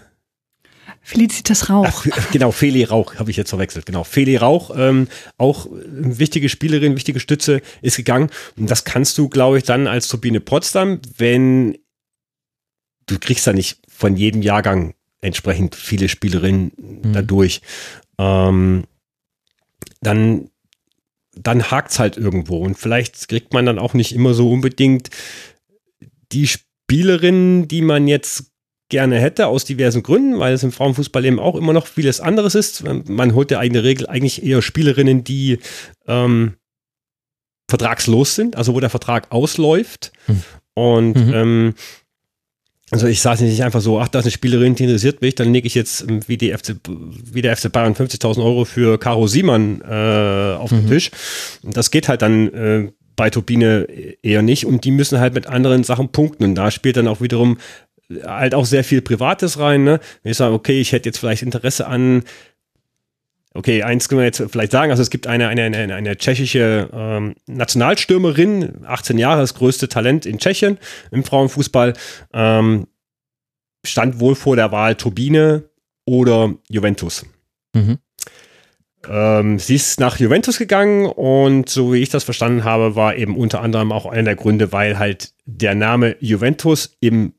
Speaker 2: Felicitas Rauch.
Speaker 3: Ach, genau, Feli Rauch habe ich jetzt verwechselt. Genau, Feli Rauch, ähm, auch wichtige Spielerin, wichtige Stütze, ist gegangen. Und das kannst du, glaube ich, dann als Turbine Potsdam, wenn du kriegst da nicht von jedem Jahrgang entsprechend viele Spielerinnen mhm. dadurch. Ähm, dann dann hakt's halt irgendwo und vielleicht kriegt man dann auch nicht immer so unbedingt die Spielerinnen, die man jetzt gerne hätte, aus diversen Gründen, weil es im Frauenfußball eben auch immer noch vieles anderes ist. Man holt ja der Regel eigentlich eher Spielerinnen, die ähm, vertragslos sind, also wo der Vertrag ausläuft. Mhm. Und mhm. ähm, also ich sage nicht einfach so, ach, da ist eine Spielerin, die interessiert mich, dann lege ich jetzt ähm, wie, die FC, wie der FC Bayern 50.000 Euro für Caro Siemann äh, auf den mhm. Tisch. Das geht halt dann äh, bei Turbine eher nicht und die müssen halt mit anderen Sachen punkten und da spielt dann auch wiederum halt auch sehr viel Privates rein. Ne? Wenn ich sage, okay, ich hätte jetzt vielleicht Interesse an Okay, eins können wir jetzt vielleicht sagen. Also es gibt eine, eine, eine, eine tschechische ähm, Nationalstürmerin, 18 Jahre, das größte Talent in Tschechien im Frauenfußball. Ähm, stand wohl vor der Wahl Turbine oder Juventus. Mhm. Ähm, sie ist nach Juventus gegangen und so wie ich das verstanden habe, war eben unter anderem auch einer der Gründe, weil halt der Name Juventus im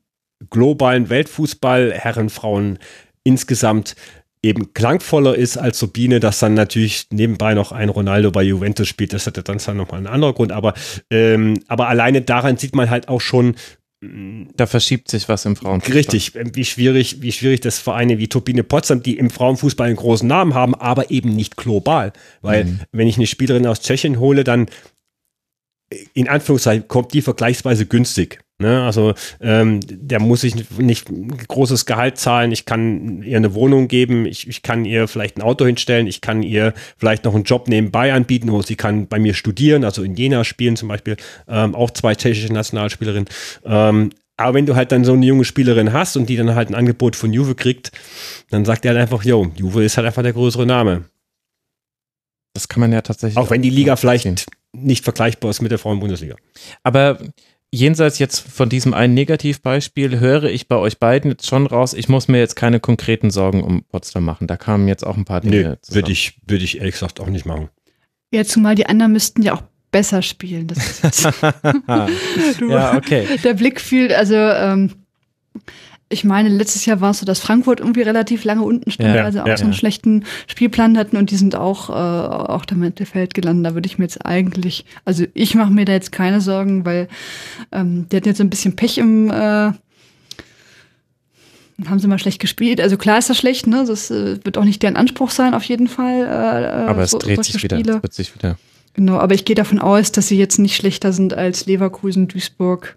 Speaker 3: globalen Weltfußball, Herren, Frauen insgesamt eben klangvoller ist als Sabine, dass dann natürlich nebenbei noch ein Ronaldo bei Juventus spielt. Das hätte dann zwar nochmal einen anderen Grund, aber, ähm, aber alleine daran sieht man halt auch schon,
Speaker 1: mm, da verschiebt sich was im Frauenfußball.
Speaker 3: Richtig, wie schwierig, wie schwierig das Vereine wie Turbine Potsdam, die im Frauenfußball einen großen Namen haben, aber eben nicht global. Weil, mhm. wenn ich eine Spielerin aus Tschechien hole, dann in Anführungszeichen kommt die vergleichsweise günstig. Ne, also ähm, der muss ich nicht großes Gehalt zahlen. Ich kann ihr eine Wohnung geben, ich, ich kann ihr vielleicht ein Auto hinstellen, ich kann ihr vielleicht noch einen Job nebenbei anbieten oder sie kann bei mir studieren, also in Jena spielen zum Beispiel, ähm, auch zwei tschechische Nationalspielerinnen. Ähm, aber wenn du halt dann so eine junge Spielerin hast und die dann halt ein Angebot von Juve kriegt, dann sagt er halt einfach, jo, Juve ist halt einfach der größere Name.
Speaker 1: Das kann man ja tatsächlich.
Speaker 3: Auch wenn die Liga vielleicht nicht vergleichbar ist mit der Frauen-Bundesliga.
Speaker 1: Aber jenseits jetzt von diesem einen Negativbeispiel höre ich bei euch beiden jetzt schon raus, ich muss mir jetzt keine konkreten Sorgen um Potsdam machen. Da kamen jetzt auch ein paar Dinge.
Speaker 3: Nee, würde ich, würde ich ehrlich gesagt auch nicht machen.
Speaker 2: Ja, zumal die anderen müssten ja auch besser spielen.
Speaker 1: du, ja, okay.
Speaker 2: Der Blick fiel, also ähm, ich meine, letztes Jahr war es so, dass Frankfurt irgendwie relativ lange unten stand, ja, also auch ja, so einen ja. schlechten Spielplan hatten und die sind auch, äh, auch da Mittelfeld gelandet. Da würde ich mir jetzt eigentlich, also ich mache mir da jetzt keine Sorgen, weil ähm, die hatten jetzt ein bisschen Pech im äh, haben sie mal schlecht gespielt. Also klar ist das schlecht, ne? Das äh, wird auch nicht deren Anspruch sein, auf jeden Fall.
Speaker 1: Äh, aber es so, dreht sich wieder. Es wird sich wieder.
Speaker 2: Genau, aber ich gehe davon aus, dass sie jetzt nicht schlechter sind als Leverkusen, Duisburg,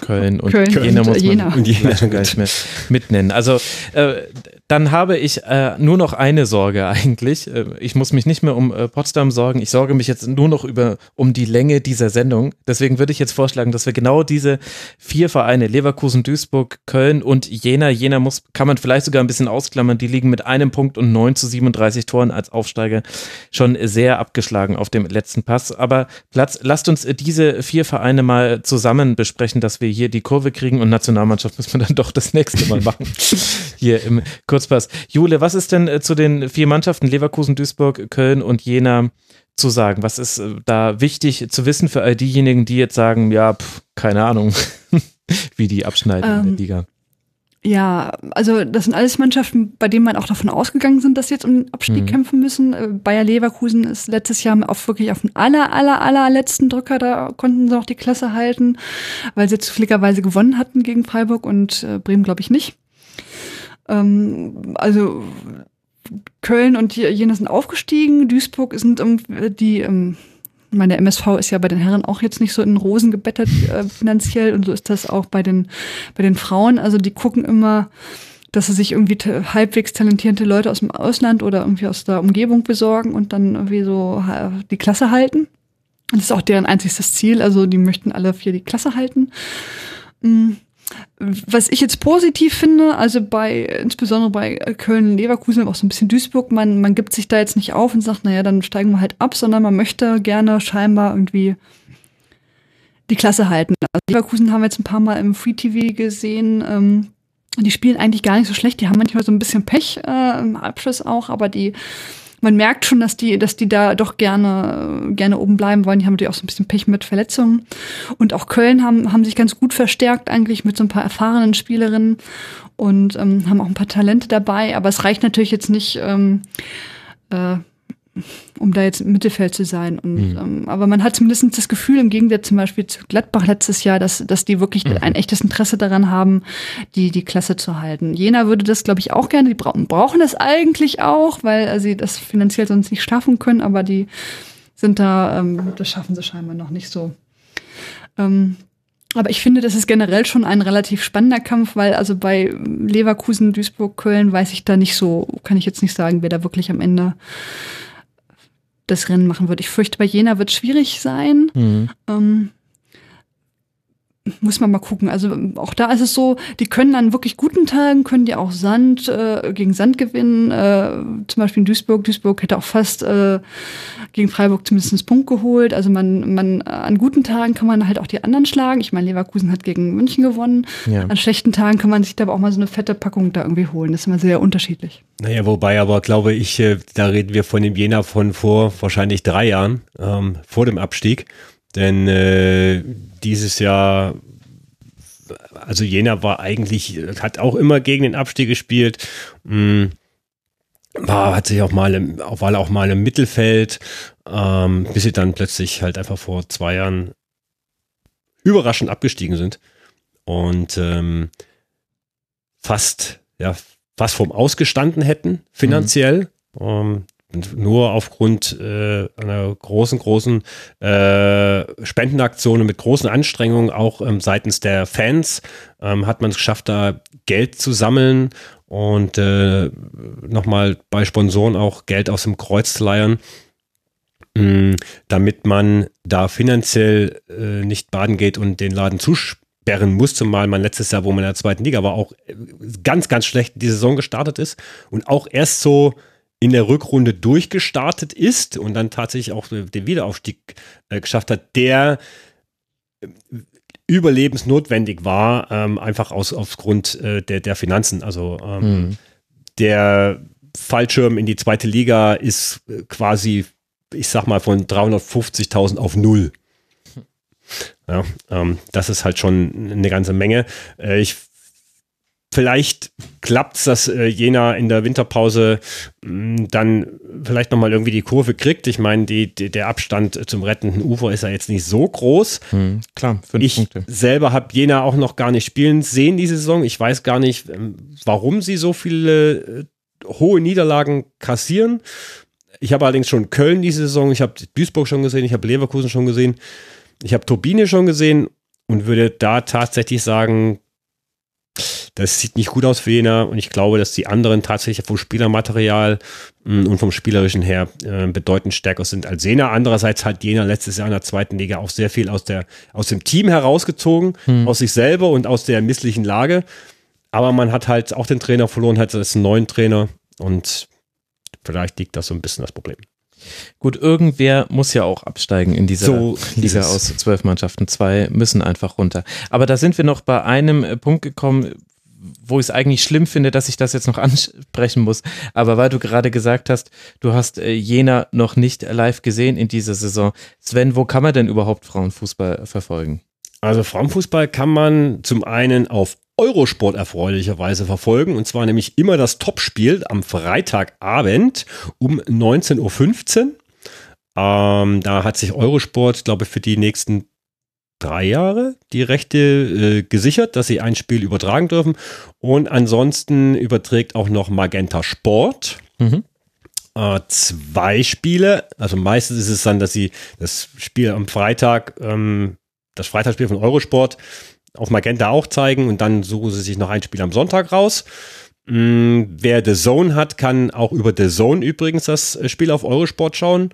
Speaker 1: Köln und
Speaker 2: Köln
Speaker 1: Jena
Speaker 2: muss man
Speaker 1: Jena. Und Jena gar nicht mehr mitnennen. Also äh, dann habe ich äh, nur noch eine Sorge eigentlich. Äh, ich muss mich nicht mehr um äh, Potsdam sorgen. Ich sorge mich jetzt nur noch über um die Länge dieser Sendung. Deswegen würde ich jetzt vorschlagen, dass wir genau diese vier Vereine Leverkusen, Duisburg, Köln und Jena. Jena muss kann man vielleicht sogar ein bisschen ausklammern. Die liegen mit einem Punkt und 9 zu 37 Toren als Aufsteiger schon sehr abgeschlagen auf dem letzten Pass. Aber Platz, lasst uns diese vier Vereine mal zusammen besprechen, dass wir hier die Kurve kriegen und Nationalmannschaft müssen wir dann doch das nächste Mal machen. hier im Kur Kurzpass. Jule, was ist denn äh, zu den vier Mannschaften Leverkusen, Duisburg, Köln und Jena zu sagen? Was ist äh, da wichtig zu wissen für all diejenigen, die jetzt sagen, ja, pff, keine Ahnung, wie die abschneiden ähm, in der ähm, Liga?
Speaker 2: Ja, also das sind alles Mannschaften, bei denen man auch davon ausgegangen sind, dass sie jetzt um den Abstieg mhm. kämpfen müssen. Äh, Bayer Leverkusen ist letztes Jahr auf wirklich auf den aller, aller, allerletzten Drücker, da konnten sie auch die Klasse halten, weil sie zufälligerweise gewonnen hatten gegen Freiburg und Bremen, glaube ich, nicht. Ähm, also Köln und Jena sind aufgestiegen, Duisburg sind die, ähm, meine MSV ist ja bei den Herren auch jetzt nicht so in Rosen gebettet äh, finanziell und so ist das auch bei den, bei den Frauen. Also die gucken immer, dass sie sich irgendwie halbwegs talentierte Leute aus dem Ausland oder irgendwie aus der Umgebung besorgen und dann irgendwie so die Klasse halten. Das ist auch deren einziges Ziel. Also die möchten alle vier die Klasse halten. Mhm. Was ich jetzt positiv finde, also bei, insbesondere bei Köln, Leverkusen, auch so ein bisschen Duisburg, man, man gibt sich da jetzt nicht auf und sagt, naja, dann steigen wir halt ab, sondern man möchte gerne scheinbar irgendwie die Klasse halten. Also Leverkusen haben wir jetzt ein paar Mal im Free TV gesehen, ähm, die spielen eigentlich gar nicht so schlecht, die haben manchmal so ein bisschen Pech äh, im Abschluss auch, aber die man merkt schon, dass die, dass die da doch gerne, gerne oben bleiben wollen. Die haben natürlich auch so ein bisschen Pech mit Verletzungen. Und auch Köln haben, haben sich ganz gut verstärkt eigentlich mit so ein paar erfahrenen Spielerinnen und ähm, haben auch ein paar Talente dabei. Aber es reicht natürlich jetzt nicht, ähm, äh, um da jetzt im Mittelfeld zu sein. Und, mhm. ähm, aber man hat zumindest das Gefühl, im Gegensatz zum Beispiel zu Gladbach letztes Jahr, dass, dass die wirklich mhm. ein echtes Interesse daran haben, die, die Klasse zu halten. Jena würde das, glaube ich, auch gerne. Die bra brauchen das eigentlich auch, weil sie das finanziell sonst nicht schaffen können, aber die sind da, ähm, das schaffen sie scheinbar noch nicht so. Ähm, aber ich finde, das ist generell schon ein relativ spannender Kampf, weil also bei Leverkusen, Duisburg, Köln weiß ich da nicht so, kann ich jetzt nicht sagen, wer da wirklich am Ende das Rennen machen wird. Ich fürchte, bei Jena wird es schwierig sein. Mhm. Ähm, muss man mal gucken. Also auch da ist es so, die können an wirklich guten Tagen, können die auch Sand äh, gegen Sand gewinnen. Äh, zum Beispiel in Duisburg. Duisburg hätte auch fast äh, gegen Freiburg zumindest einen Punkt geholt. Also man, man an guten Tagen kann man halt auch die anderen schlagen. Ich meine, Leverkusen hat gegen München gewonnen. Ja. An schlechten Tagen kann man sich da aber auch mal so eine fette Packung da irgendwie holen. Das ist immer sehr unterschiedlich.
Speaker 3: Naja, wobei aber glaube ich, äh, da reden wir von dem Jena von vor wahrscheinlich drei Jahren, ähm, vor dem Abstieg. Denn äh, dieses Jahr, also Jena war eigentlich, hat auch immer gegen den Abstieg gespielt. Mh, mm, war, hat sich auch mal im, war auch mal im Mittelfeld, ähm, bis sie dann plötzlich halt einfach vor zwei Jahren überraschend abgestiegen sind und ähm, fast, ja, fast vom Ausgestanden hätten, finanziell. Mhm. Ähm, nur aufgrund äh, einer großen, großen äh, Spendenaktion mit großen Anstrengungen auch ähm, seitens der Fans ähm, hat man es geschafft, da Geld zu sammeln und äh, nochmal bei Sponsoren auch Geld aus dem Kreuz zu leiern, mh, mm, damit man da finanziell äh, nicht baden geht und den Laden zusperren muss, zumal man letztes Jahr, wo man in der zweiten Liga war, auch äh, ganz, ganz schlecht die Saison gestartet ist und auch erst so in der Rückrunde durchgestartet ist und dann tatsächlich auch den Wiederaufstieg äh, geschafft hat, der überlebensnotwendig war, ähm, einfach aus, aufgrund äh, der, der Finanzen. Also ähm, mhm. der Fallschirm in die zweite Liga ist äh, quasi, ich sag mal, von 350.000 auf null. Ja, ähm, das ist halt schon eine ganze Menge. Äh, ich Vielleicht klappt es, dass äh, Jena in der Winterpause mh, mm, dann vielleicht nochmal irgendwie die Kurve kriegt. Ich meine, die, die, der Abstand zum rettenden Ufer ist ja jetzt nicht so groß.
Speaker 1: Hm, klar,
Speaker 3: fünf ich Punkte. selber habe Jena auch noch gar nicht spielen sehen diese Saison. Ich weiß gar nicht, ähm, warum sie so viele äh, hohe Niederlagen kassieren. Ich habe allerdings schon Köln diese Saison, ich habe Duisburg schon gesehen, ich habe Leverkusen schon gesehen, ich habe Turbine schon gesehen und würde da tatsächlich sagen, das sieht nicht gut aus für Jena und ich glaube, dass die anderen tatsächlich vom Spielermaterial mm, und vom Spielerischen her äh, bedeutend stärker sind als Jena. Andererseits hat Jena letztes Jahr in der zweiten Liga auch sehr viel aus, der, aus dem Team herausgezogen, hm. aus sich selber und aus der misslichen Lage. Aber man hat halt auch den Trainer verloren, hat jetzt einen neuen Trainer und vielleicht liegt das so ein bisschen das Problem.
Speaker 1: Gut, irgendwer muss ja auch absteigen in dieser so Liga aus zwölf Mannschaften. Zwei müssen einfach runter. Aber da sind wir noch bei einem äh, Punkt gekommen, wo ich es eigentlich schlimm finde, dass ich das jetzt noch ansprechen muss. Aber weil du gerade gesagt hast, du hast äh, Jena noch nicht live gesehen in dieser Saison. Sven, wo kann man denn überhaupt Frauenfußball verfolgen?
Speaker 3: Also Frauenfußball kann man zum einen auf Eurosport erfreulicherweise verfolgen. Und zwar nämlich immer das Topspiel am Freitagabend um 19.15 Uhr. Ähm, da hat sich Eurosport, glaube ich, für die nächsten drei Jahre die Rechte äh, gesichert, dass sie ein Spiel übertragen dürfen. Und ansonsten überträgt auch noch Magenta Sport. Mhm. Äh, zwei Spiele. Also meistens ist es dann, dass sie das Spiel am Freitag, ähm, das Freitagsspiel von Eurosport auf Magenta auch zeigen und dann suchen sie sich noch ein Spiel am Sonntag raus. Mm, wer The Zone hat, kann auch über The Zone übrigens das äh, Spiel auf Eurosport schauen.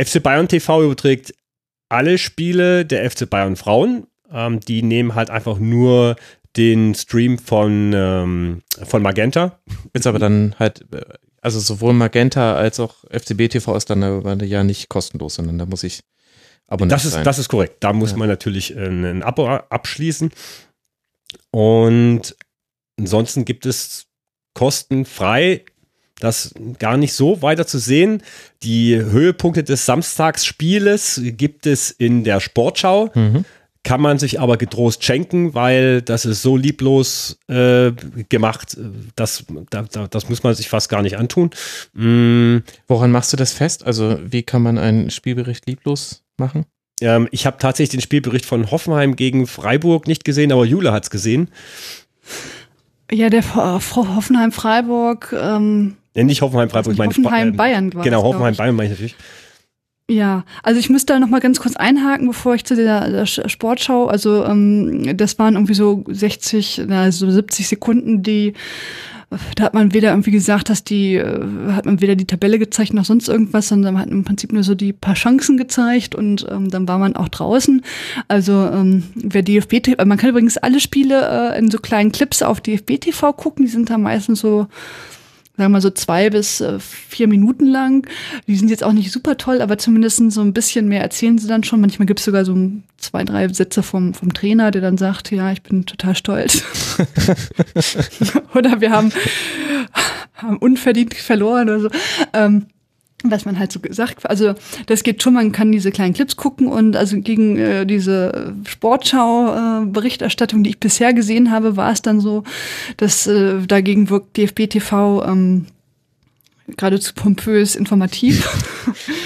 Speaker 3: FC Bayern TV überträgt alle Spiele der FC Bayern Frauen. Ähm, die nehmen halt einfach nur den Stream von, ähm, von Magenta.
Speaker 1: Ist aber dann halt, äh, also sowohl Magenta als auch FCB TV ist dann aber ja nicht kostenlos, sondern da muss ich
Speaker 3: Abonnent das ist, sein. Das ist korrekt. Da muss ja. man natürlich ein Abo abschließen. Und ansonsten gibt es kostenfrei das gar nicht so weiter zu sehen. Die Höhepunkte des Samstagsspieles gibt es in der Sportschau. Mhm. Kann man sich aber getrost schenken, weil das ist so lieblos äh, gemacht, das, da, das muss man sich fast gar nicht antun.
Speaker 1: Mm. Woran machst du das fest? Also wie kann man einen Spielbericht lieblos machen?
Speaker 3: Ähm, ich habe tatsächlich den Spielbericht von Hoffenheim gegen Freiburg nicht gesehen, aber Jule hat es gesehen.
Speaker 2: Ja, der Hoffenheim-Freiburg. Ähm,
Speaker 3: ja, nicht Hoffenheim-Freiburg, ich
Speaker 2: meine Hoffenheim-Bayern.
Speaker 3: Äh, genau, Hoffenheim-Bayern meine ich natürlich.
Speaker 2: Ja, also ich müsste da noch mal ganz kurz einhaken, bevor ich zu der, der Sportschau, also ähm, das waren irgendwie so 60, also 70 Sekunden, die da hat man weder irgendwie gesagt, dass die, äh, hat man weder die Tabelle gezeigt noch sonst irgendwas, sondern man hat im Prinzip nur so die paar Chancen gezeigt und ähm, dann war man auch draußen. Also ähm, wer DFB, man kann übrigens alle Spiele äh, in so kleinen Clips auf DFB TV gucken, die sind da meistens so sagen wir mal so zwei bis äh, vier Minuten lang. Die sind jetzt auch nicht super toll, aber zumindest so ein bisschen mehr erzählen sie dann schon. Manchmal gibt es sogar so zwei, drei Sätze vom, vom Trainer, der dann sagt, ja, ich bin total stolz. oder wir haben, haben unverdient verloren oder so. Ähm, was man halt so gesagt, also das geht schon, man kann diese kleinen Clips gucken und also gegen äh, diese Sportschau-Berichterstattung, äh, die ich bisher gesehen habe, war es dann so, dass äh, dagegen wirkt DFB TV ähm, geradezu pompös informativ.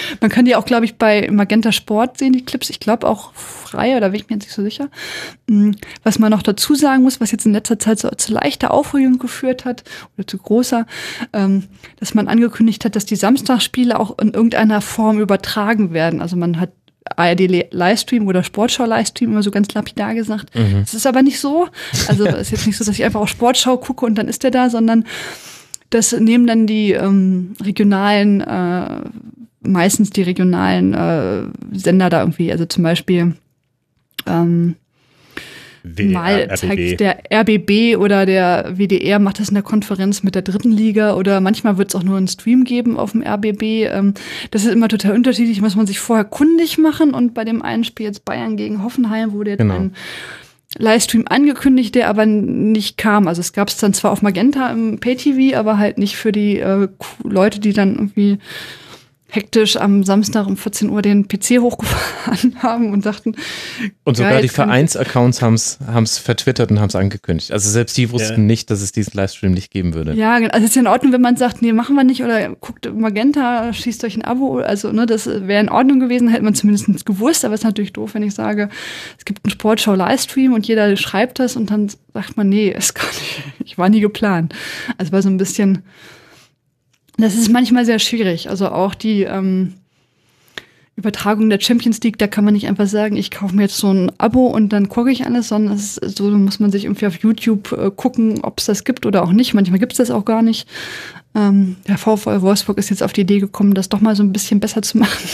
Speaker 2: Man kann die auch, glaube ich, bei Magenta Sport sehen, die Clips. Ich glaube auch frei, oder bin ich mir jetzt nicht so sicher. Mm, was man noch dazu sagen muss, was jetzt in letzter Zeit so zu leichter Aufregung geführt hat, oder zu großer, ähm, dass man angekündigt hat, dass die Samstagsspiele auch in irgendeiner Form übertragen werden. Also man hat ARD Livestream oder Sportschau Livestream immer so ganz lapidar gesagt. Mhm. Das ist aber nicht so. Also es ist jetzt nicht so, dass ich einfach auf Sportschau gucke und dann ist der da, sondern das nehmen dann die ähm, regionalen, äh, meistens die regionalen äh, Sender da irgendwie, also zum Beispiel ähm,
Speaker 3: WDR,
Speaker 2: Mal
Speaker 3: RBB.
Speaker 2: zeigt der RBB oder der WDR macht das in der Konferenz mit der dritten Liga oder manchmal wird es auch nur einen Stream geben auf dem RBB. Ähm, Das ist immer total unterschiedlich, muss man sich vorher kundig machen und bei dem einen Spiel jetzt Bayern gegen Hoffenheim wurde jetzt
Speaker 1: Genau.
Speaker 2: ein Livestream angekündigt, der aber nicht kam. Also es gab es dann zwar auf Magenta im Pay-TV, aber halt nicht für die äh, Leute, die dann irgendwie hektisch am Samstag um 14 Uhr den PC hochgefahren haben und sagten,
Speaker 1: Und sogar die Vereinsaccounts haben es vertwittert und haben es angekündigt. Also selbst die wussten
Speaker 3: Ja.
Speaker 1: nicht, dass es diesen Livestream nicht geben würde.
Speaker 2: Ja, genau. also es ist ja in Ordnung, wenn man sagt, nee, machen wir nicht oder guckt Magenta, schießt euch ein Abo. Also, ne, das wäre in Ordnung gewesen, hätte man zumindest gewusst, aber es ist natürlich doof, wenn ich sage, es gibt einen Sportschau-Livestream und jeder schreibt das und dann sagt man, nee, ist gar nicht, ich war nie geplant. Also war so ein bisschen, das ist manchmal sehr schwierig. Also auch die ähm, Übertragung der Champions League, da kann man nicht einfach sagen, ich kaufe mir jetzt so ein Abo und dann gucke ich alles, sondern ist, so muss man sich irgendwie auf YouTube äh, gucken, ob es das gibt oder auch nicht. Manchmal gibt es das auch gar nicht. Ähm, der VfL Wolfsburg ist jetzt auf die Idee gekommen, das doch mal so ein bisschen besser zu machen.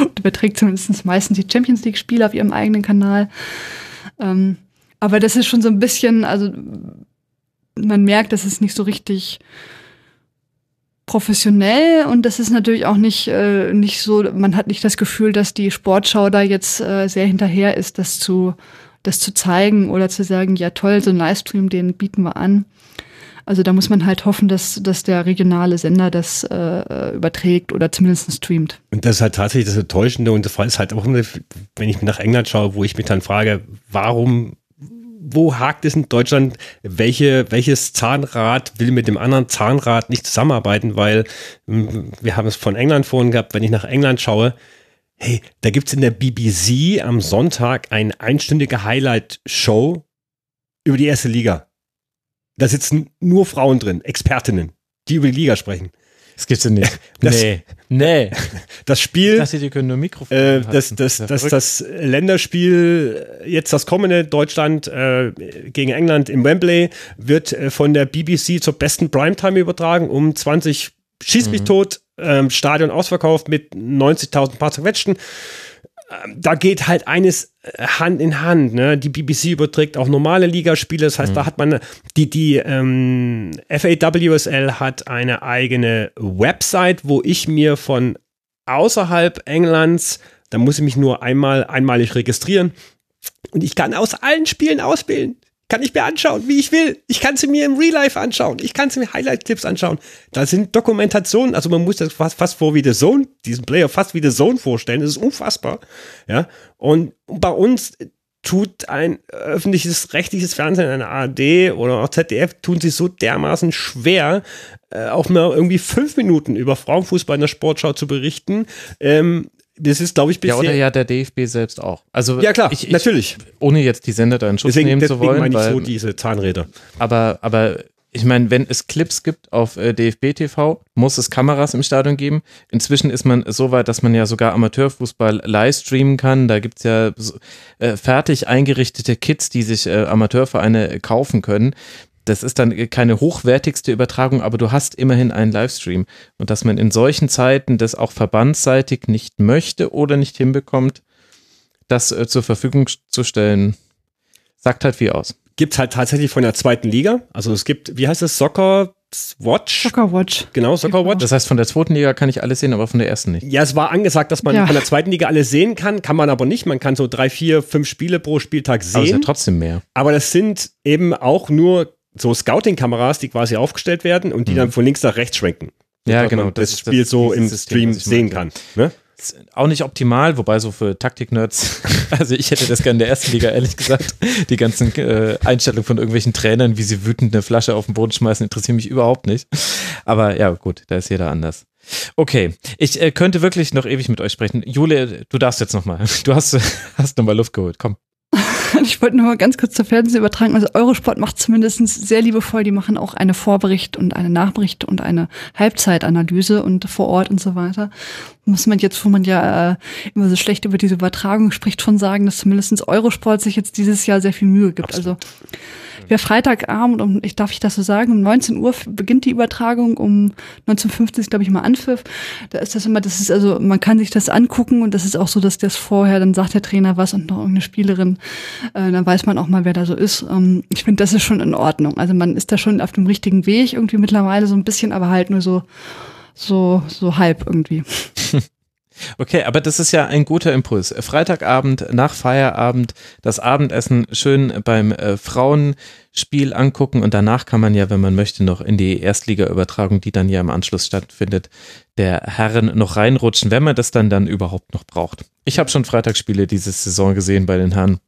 Speaker 2: und überträgt zumindest meistens die Champions League Spiele auf ihrem eigenen Kanal. Ähm, aber das ist schon so ein bisschen, also man merkt, dass es nicht so richtig professionell und das ist natürlich auch nicht, äh, nicht so, man hat nicht das Gefühl, dass die Sportschau da jetzt äh, sehr hinterher ist, das zu, das zu zeigen oder zu sagen, ja toll, so ein Livestream, den bieten wir an. Also da muss man halt hoffen, dass, dass der regionale Sender das äh, überträgt oder zumindest streamt.
Speaker 3: Und das ist halt tatsächlich das Enttäuschende und das ist halt auch, wenn ich nach England schaue, wo ich mich dann frage, warum, wo hakt es in Deutschland, welche, welches Zahnrad will mit dem anderen Zahnrad nicht zusammenarbeiten, weil mh, wir haben es von England vorhin gehabt, wenn ich nach England schaue, hey, da gibt's in der BBC am Sonntag eine einstündige Highlight-Show über die erste Liga. Da sitzen nur Frauen drin, Expertinnen, die über die Liga sprechen.
Speaker 1: Das gibt's ja nicht.
Speaker 3: Das-
Speaker 1: nee. Nee.
Speaker 3: Das
Speaker 1: Ich
Speaker 3: Spiel
Speaker 1: dachte, die können nur Mikrofon.
Speaker 3: Äh, das, das, das,
Speaker 1: verrückt.
Speaker 3: das Länderspiel, äh, jetzt das kommende Deutschland äh, gegen England im Wembley, wird äh, von der BBC zur besten Primetime übertragen, um 20 Schieß mich tot, ähm, Stadion ausverkauft mit 90.000 paar zerquetschten. Ähm, Da geht halt eines äh, Hand in Hand. Ne? Die BBC überträgt auch normale Ligaspiele. Das heißt, da hat man die, die ähm, FAWSL hat eine eigene Website, wo ich mir von außerhalb Englands, da muss ich mich nur einmal einmalig registrieren und ich kann aus allen Spielen auswählen. Kann ich mir anschauen, wie ich will. Ich kann sie mir im Real Life anschauen. Ich kann sie mir Highlight-Clips anschauen. Da sind Dokumentationen, also man muss das fast, fast vor wie The Zone, diesen Player fast wie The Zone vorstellen. Das ist unfassbar. Ja. Und bei uns tut ein öffentliches rechtliches Fernsehen, eine ARD oder auch ZDF, tun sich so dermaßen schwer, äh, auch mal irgendwie fünf Minuten über Frauenfußball in der Sportschau zu berichten. Ähm, das ist, glaube ich,
Speaker 1: ja,
Speaker 3: bisher.
Speaker 1: oder ja der DFB selbst auch. Also
Speaker 3: Ja, klar,
Speaker 1: ich, ich,
Speaker 3: natürlich.
Speaker 1: ohne jetzt die Sender da in Schutz
Speaker 3: Deswegen,
Speaker 1: nehmen zu
Speaker 3: deswegen
Speaker 1: wollen,
Speaker 3: meine ich so diese Zahnräder.
Speaker 1: aber, aber ich meine, wenn es Clips gibt auf äh, DFB TV, muss es Kameras im Stadion geben. Inzwischen ist man so weit, dass man ja sogar Amateurfußball live streamen kann. Da gibt's ja so, äh, fertig eingerichtete Kits, die sich äh, Amateurvereine kaufen können. Das ist dann keine hochwertigste Übertragung, aber du hast immerhin einen Livestream. Und dass man in solchen Zeiten das auch verbandsseitig nicht möchte oder nicht hinbekommt, das äh, zur Verfügung zu stellen, sagt halt viel aus.
Speaker 3: Gibt halt tatsächlich von der zweiten Liga. Also es gibt, wie heißt es, Soccer Watch?
Speaker 2: Soccer Watch.
Speaker 3: Genau, Soccer Watch.
Speaker 1: Das heißt, von der zweiten Liga kann ich alles sehen, aber von der ersten nicht.
Speaker 3: Ja, es war angesagt, dass man
Speaker 2: Ja.
Speaker 3: von der zweiten Liga alles sehen kann, kann man aber nicht. Man kann so drei, vier, fünf Spiele pro Spieltag
Speaker 1: Aber es ist ja
Speaker 3: sehen.
Speaker 1: trotzdem mehr.
Speaker 3: Aber das sind eben auch nur so Scouting-Kameras, die quasi aufgestellt werden und die dann von links nach rechts schwenken.
Speaker 1: Mhm. Ja,
Speaker 3: Dass
Speaker 1: genau.
Speaker 3: Man das,
Speaker 1: ist
Speaker 3: Spiel so im Stream sehen kann. Ne?
Speaker 1: Auch nicht optimal, wobei so für Taktik-Nerds, also ich hätte das gerne in der ersten Liga, ehrlich gesagt. Die ganzen äh, Einstellungen von irgendwelchen Trainern, wie sie wütend eine Flasche auf den Boden schmeißen, interessieren mich überhaupt nicht. Aber ja, gut, da ist jeder anders. Okay, ich äh, könnte wirklich noch ewig mit euch sprechen. Jule, du darfst jetzt nochmal. Du hast, hast nochmal Luft geholt. Komm.
Speaker 2: Ich wollte nur mal ganz kurz zur Fernsehübertragung. Also Eurosport macht zumindest sehr liebevoll. Die machen auch eine Vorbericht und eine Nachbericht und eine Halbzeitanalyse und vor Ort und so weiter. Muss man jetzt, wo man ja äh, immer so schlecht über diese Übertragung spricht, schon sagen, dass zumindest Eurosport sich jetzt dieses Jahr sehr viel Mühe gibt. Also wer Freitagabend, um, ich darf ich das so sagen, um 19 Uhr beginnt die Übertragung, um 19.50 glaube ich mal Anpfiff. Da ist das immer, das ist also, man kann sich das angucken und das ist auch so, dass das vorher, dann sagt der Trainer was und noch irgendeine Spielerin, äh, dann weiß man auch mal, wer da so ist. Ähm, ich finde, das ist schon in Ordnung. Also man ist da schon auf dem richtigen Weg irgendwie mittlerweile so ein bisschen, aber halt nur so, so, so halb irgendwie.
Speaker 1: Okay, aber das ist ja ein guter Impuls. Freitagabend nach Feierabend das Abendessen schön beim äh, Frauenspiel angucken und danach kann man ja, wenn man möchte, noch in die Erstliga-Übertragung, die dann ja im Anschluss stattfindet, der Herren noch reinrutschen, wenn man das dann dann überhaupt noch braucht. Ich habe schon Freitagsspiele diese Saison gesehen bei den Herren.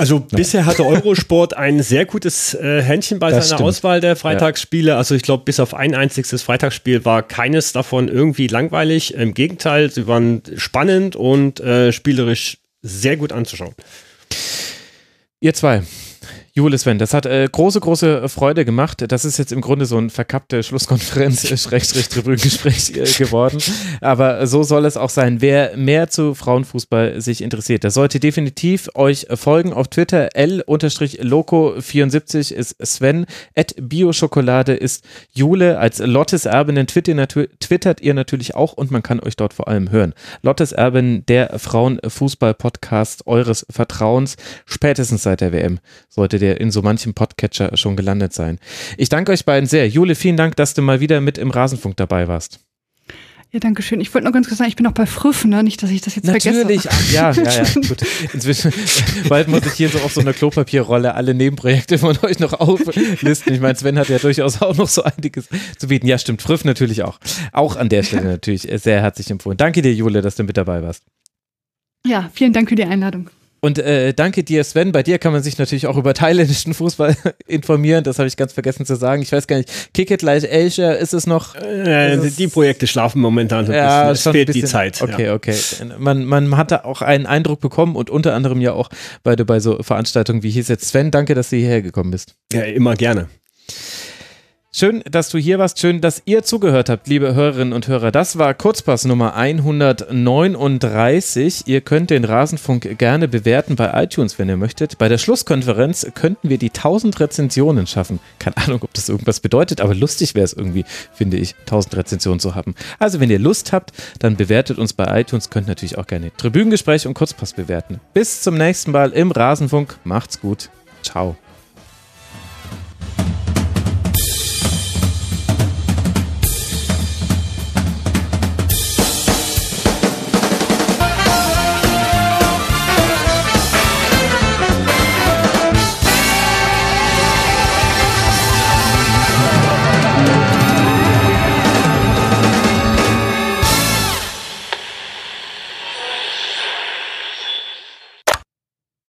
Speaker 3: Also ja. bisher hatte Eurosport ein sehr gutes äh, Händchen bei das seiner stimmt. Auswahl der Freitagsspiele. Ja. Also ich glaube, bis auf ein einziges Freitagsspiel war keines davon irgendwie langweilig. Im Gegenteil, sie waren spannend und äh, spielerisch sehr gut anzuschauen.
Speaker 1: Ihr zwei, Jule Sven, das hat äh, große, große Freude gemacht. Das ist jetzt im Grunde so ein verkappte Schlusskonferenz, Schrägstrich Tribünengespräch äh, geworden. Aber so soll es auch sein. Wer mehr zu Frauenfußball sich interessiert, der sollte definitiv euch folgen auf Twitter. L-Loco74 ist Sven. At Bioschokolade ist Jule. Als Lottes Erbin twittert ihr natürlich auch und man kann euch dort vor allem hören. Lottes Erbin, der Frauenfußball-Podcast eures Vertrauens, spätestens seit der WM sollte der in so manchem Podcatcher schon gelandet sein. Ich danke euch beiden sehr. Jule, vielen Dank, dass du mal wieder mit im Rasenfunk dabei warst.
Speaker 2: Ja, danke schön. Ich wollte noch ganz kurz sagen, ich bin auch bei Früff, ne? Nicht, dass ich das jetzt
Speaker 1: Natürlich.
Speaker 2: vergesse.
Speaker 1: Natürlich. Ja, ja, ja. Gut. Inzwischen, bald muss ich hier so auf so einer Klopapierrolle alle Nebenprojekte von euch noch auflisten. Ich meine, Sven hat ja durchaus auch noch so einiges zu bieten. Ja, stimmt. Früff natürlich auch. Auch an der Stelle natürlich sehr herzlich empfohlen. Danke dir, Jule, dass du mit dabei warst.
Speaker 2: Ja, vielen Dank für die Einladung.
Speaker 1: Und äh, danke dir, Sven. Bei dir kann man sich natürlich auch über thailändischen Fußball informieren. Das habe ich ganz vergessen zu sagen. Ich weiß gar nicht, Kick It Like Asia ist es noch?
Speaker 3: Äh, ist die Projekte schlafen momentan so
Speaker 1: ja,
Speaker 3: bisschen. Es fehlt bisschen, die Zeit.
Speaker 1: Okay,
Speaker 3: ja.
Speaker 1: okay. Man, man hatte auch einen Eindruck bekommen und unter anderem ja auch bei, bei so Veranstaltungen wie hieß jetzt Sven. Danke, dass du hierher gekommen bist.
Speaker 3: Ja, immer gerne.
Speaker 1: Schön, dass du hier warst. Schön, dass ihr zugehört habt, liebe Hörerinnen und Hörer. Das war Kurzpass Nummer 139. Ihr könnt den Rasenfunk gerne bewerten bei iTunes, wenn ihr möchtet. Bei der Schlusskonferenz könnten wir die 1000 Rezensionen schaffen. Keine Ahnung, ob das irgendwas bedeutet, aber lustig wäre es irgendwie, finde ich, 1000 Rezensionen zu haben. Also, wenn ihr Lust habt, dann bewertet uns bei iTunes. Könnt natürlich auch gerne Tribünengespräch und Kurzpass bewerten. Bis zum nächsten Mal im Rasenfunk. Macht's gut. Ciao.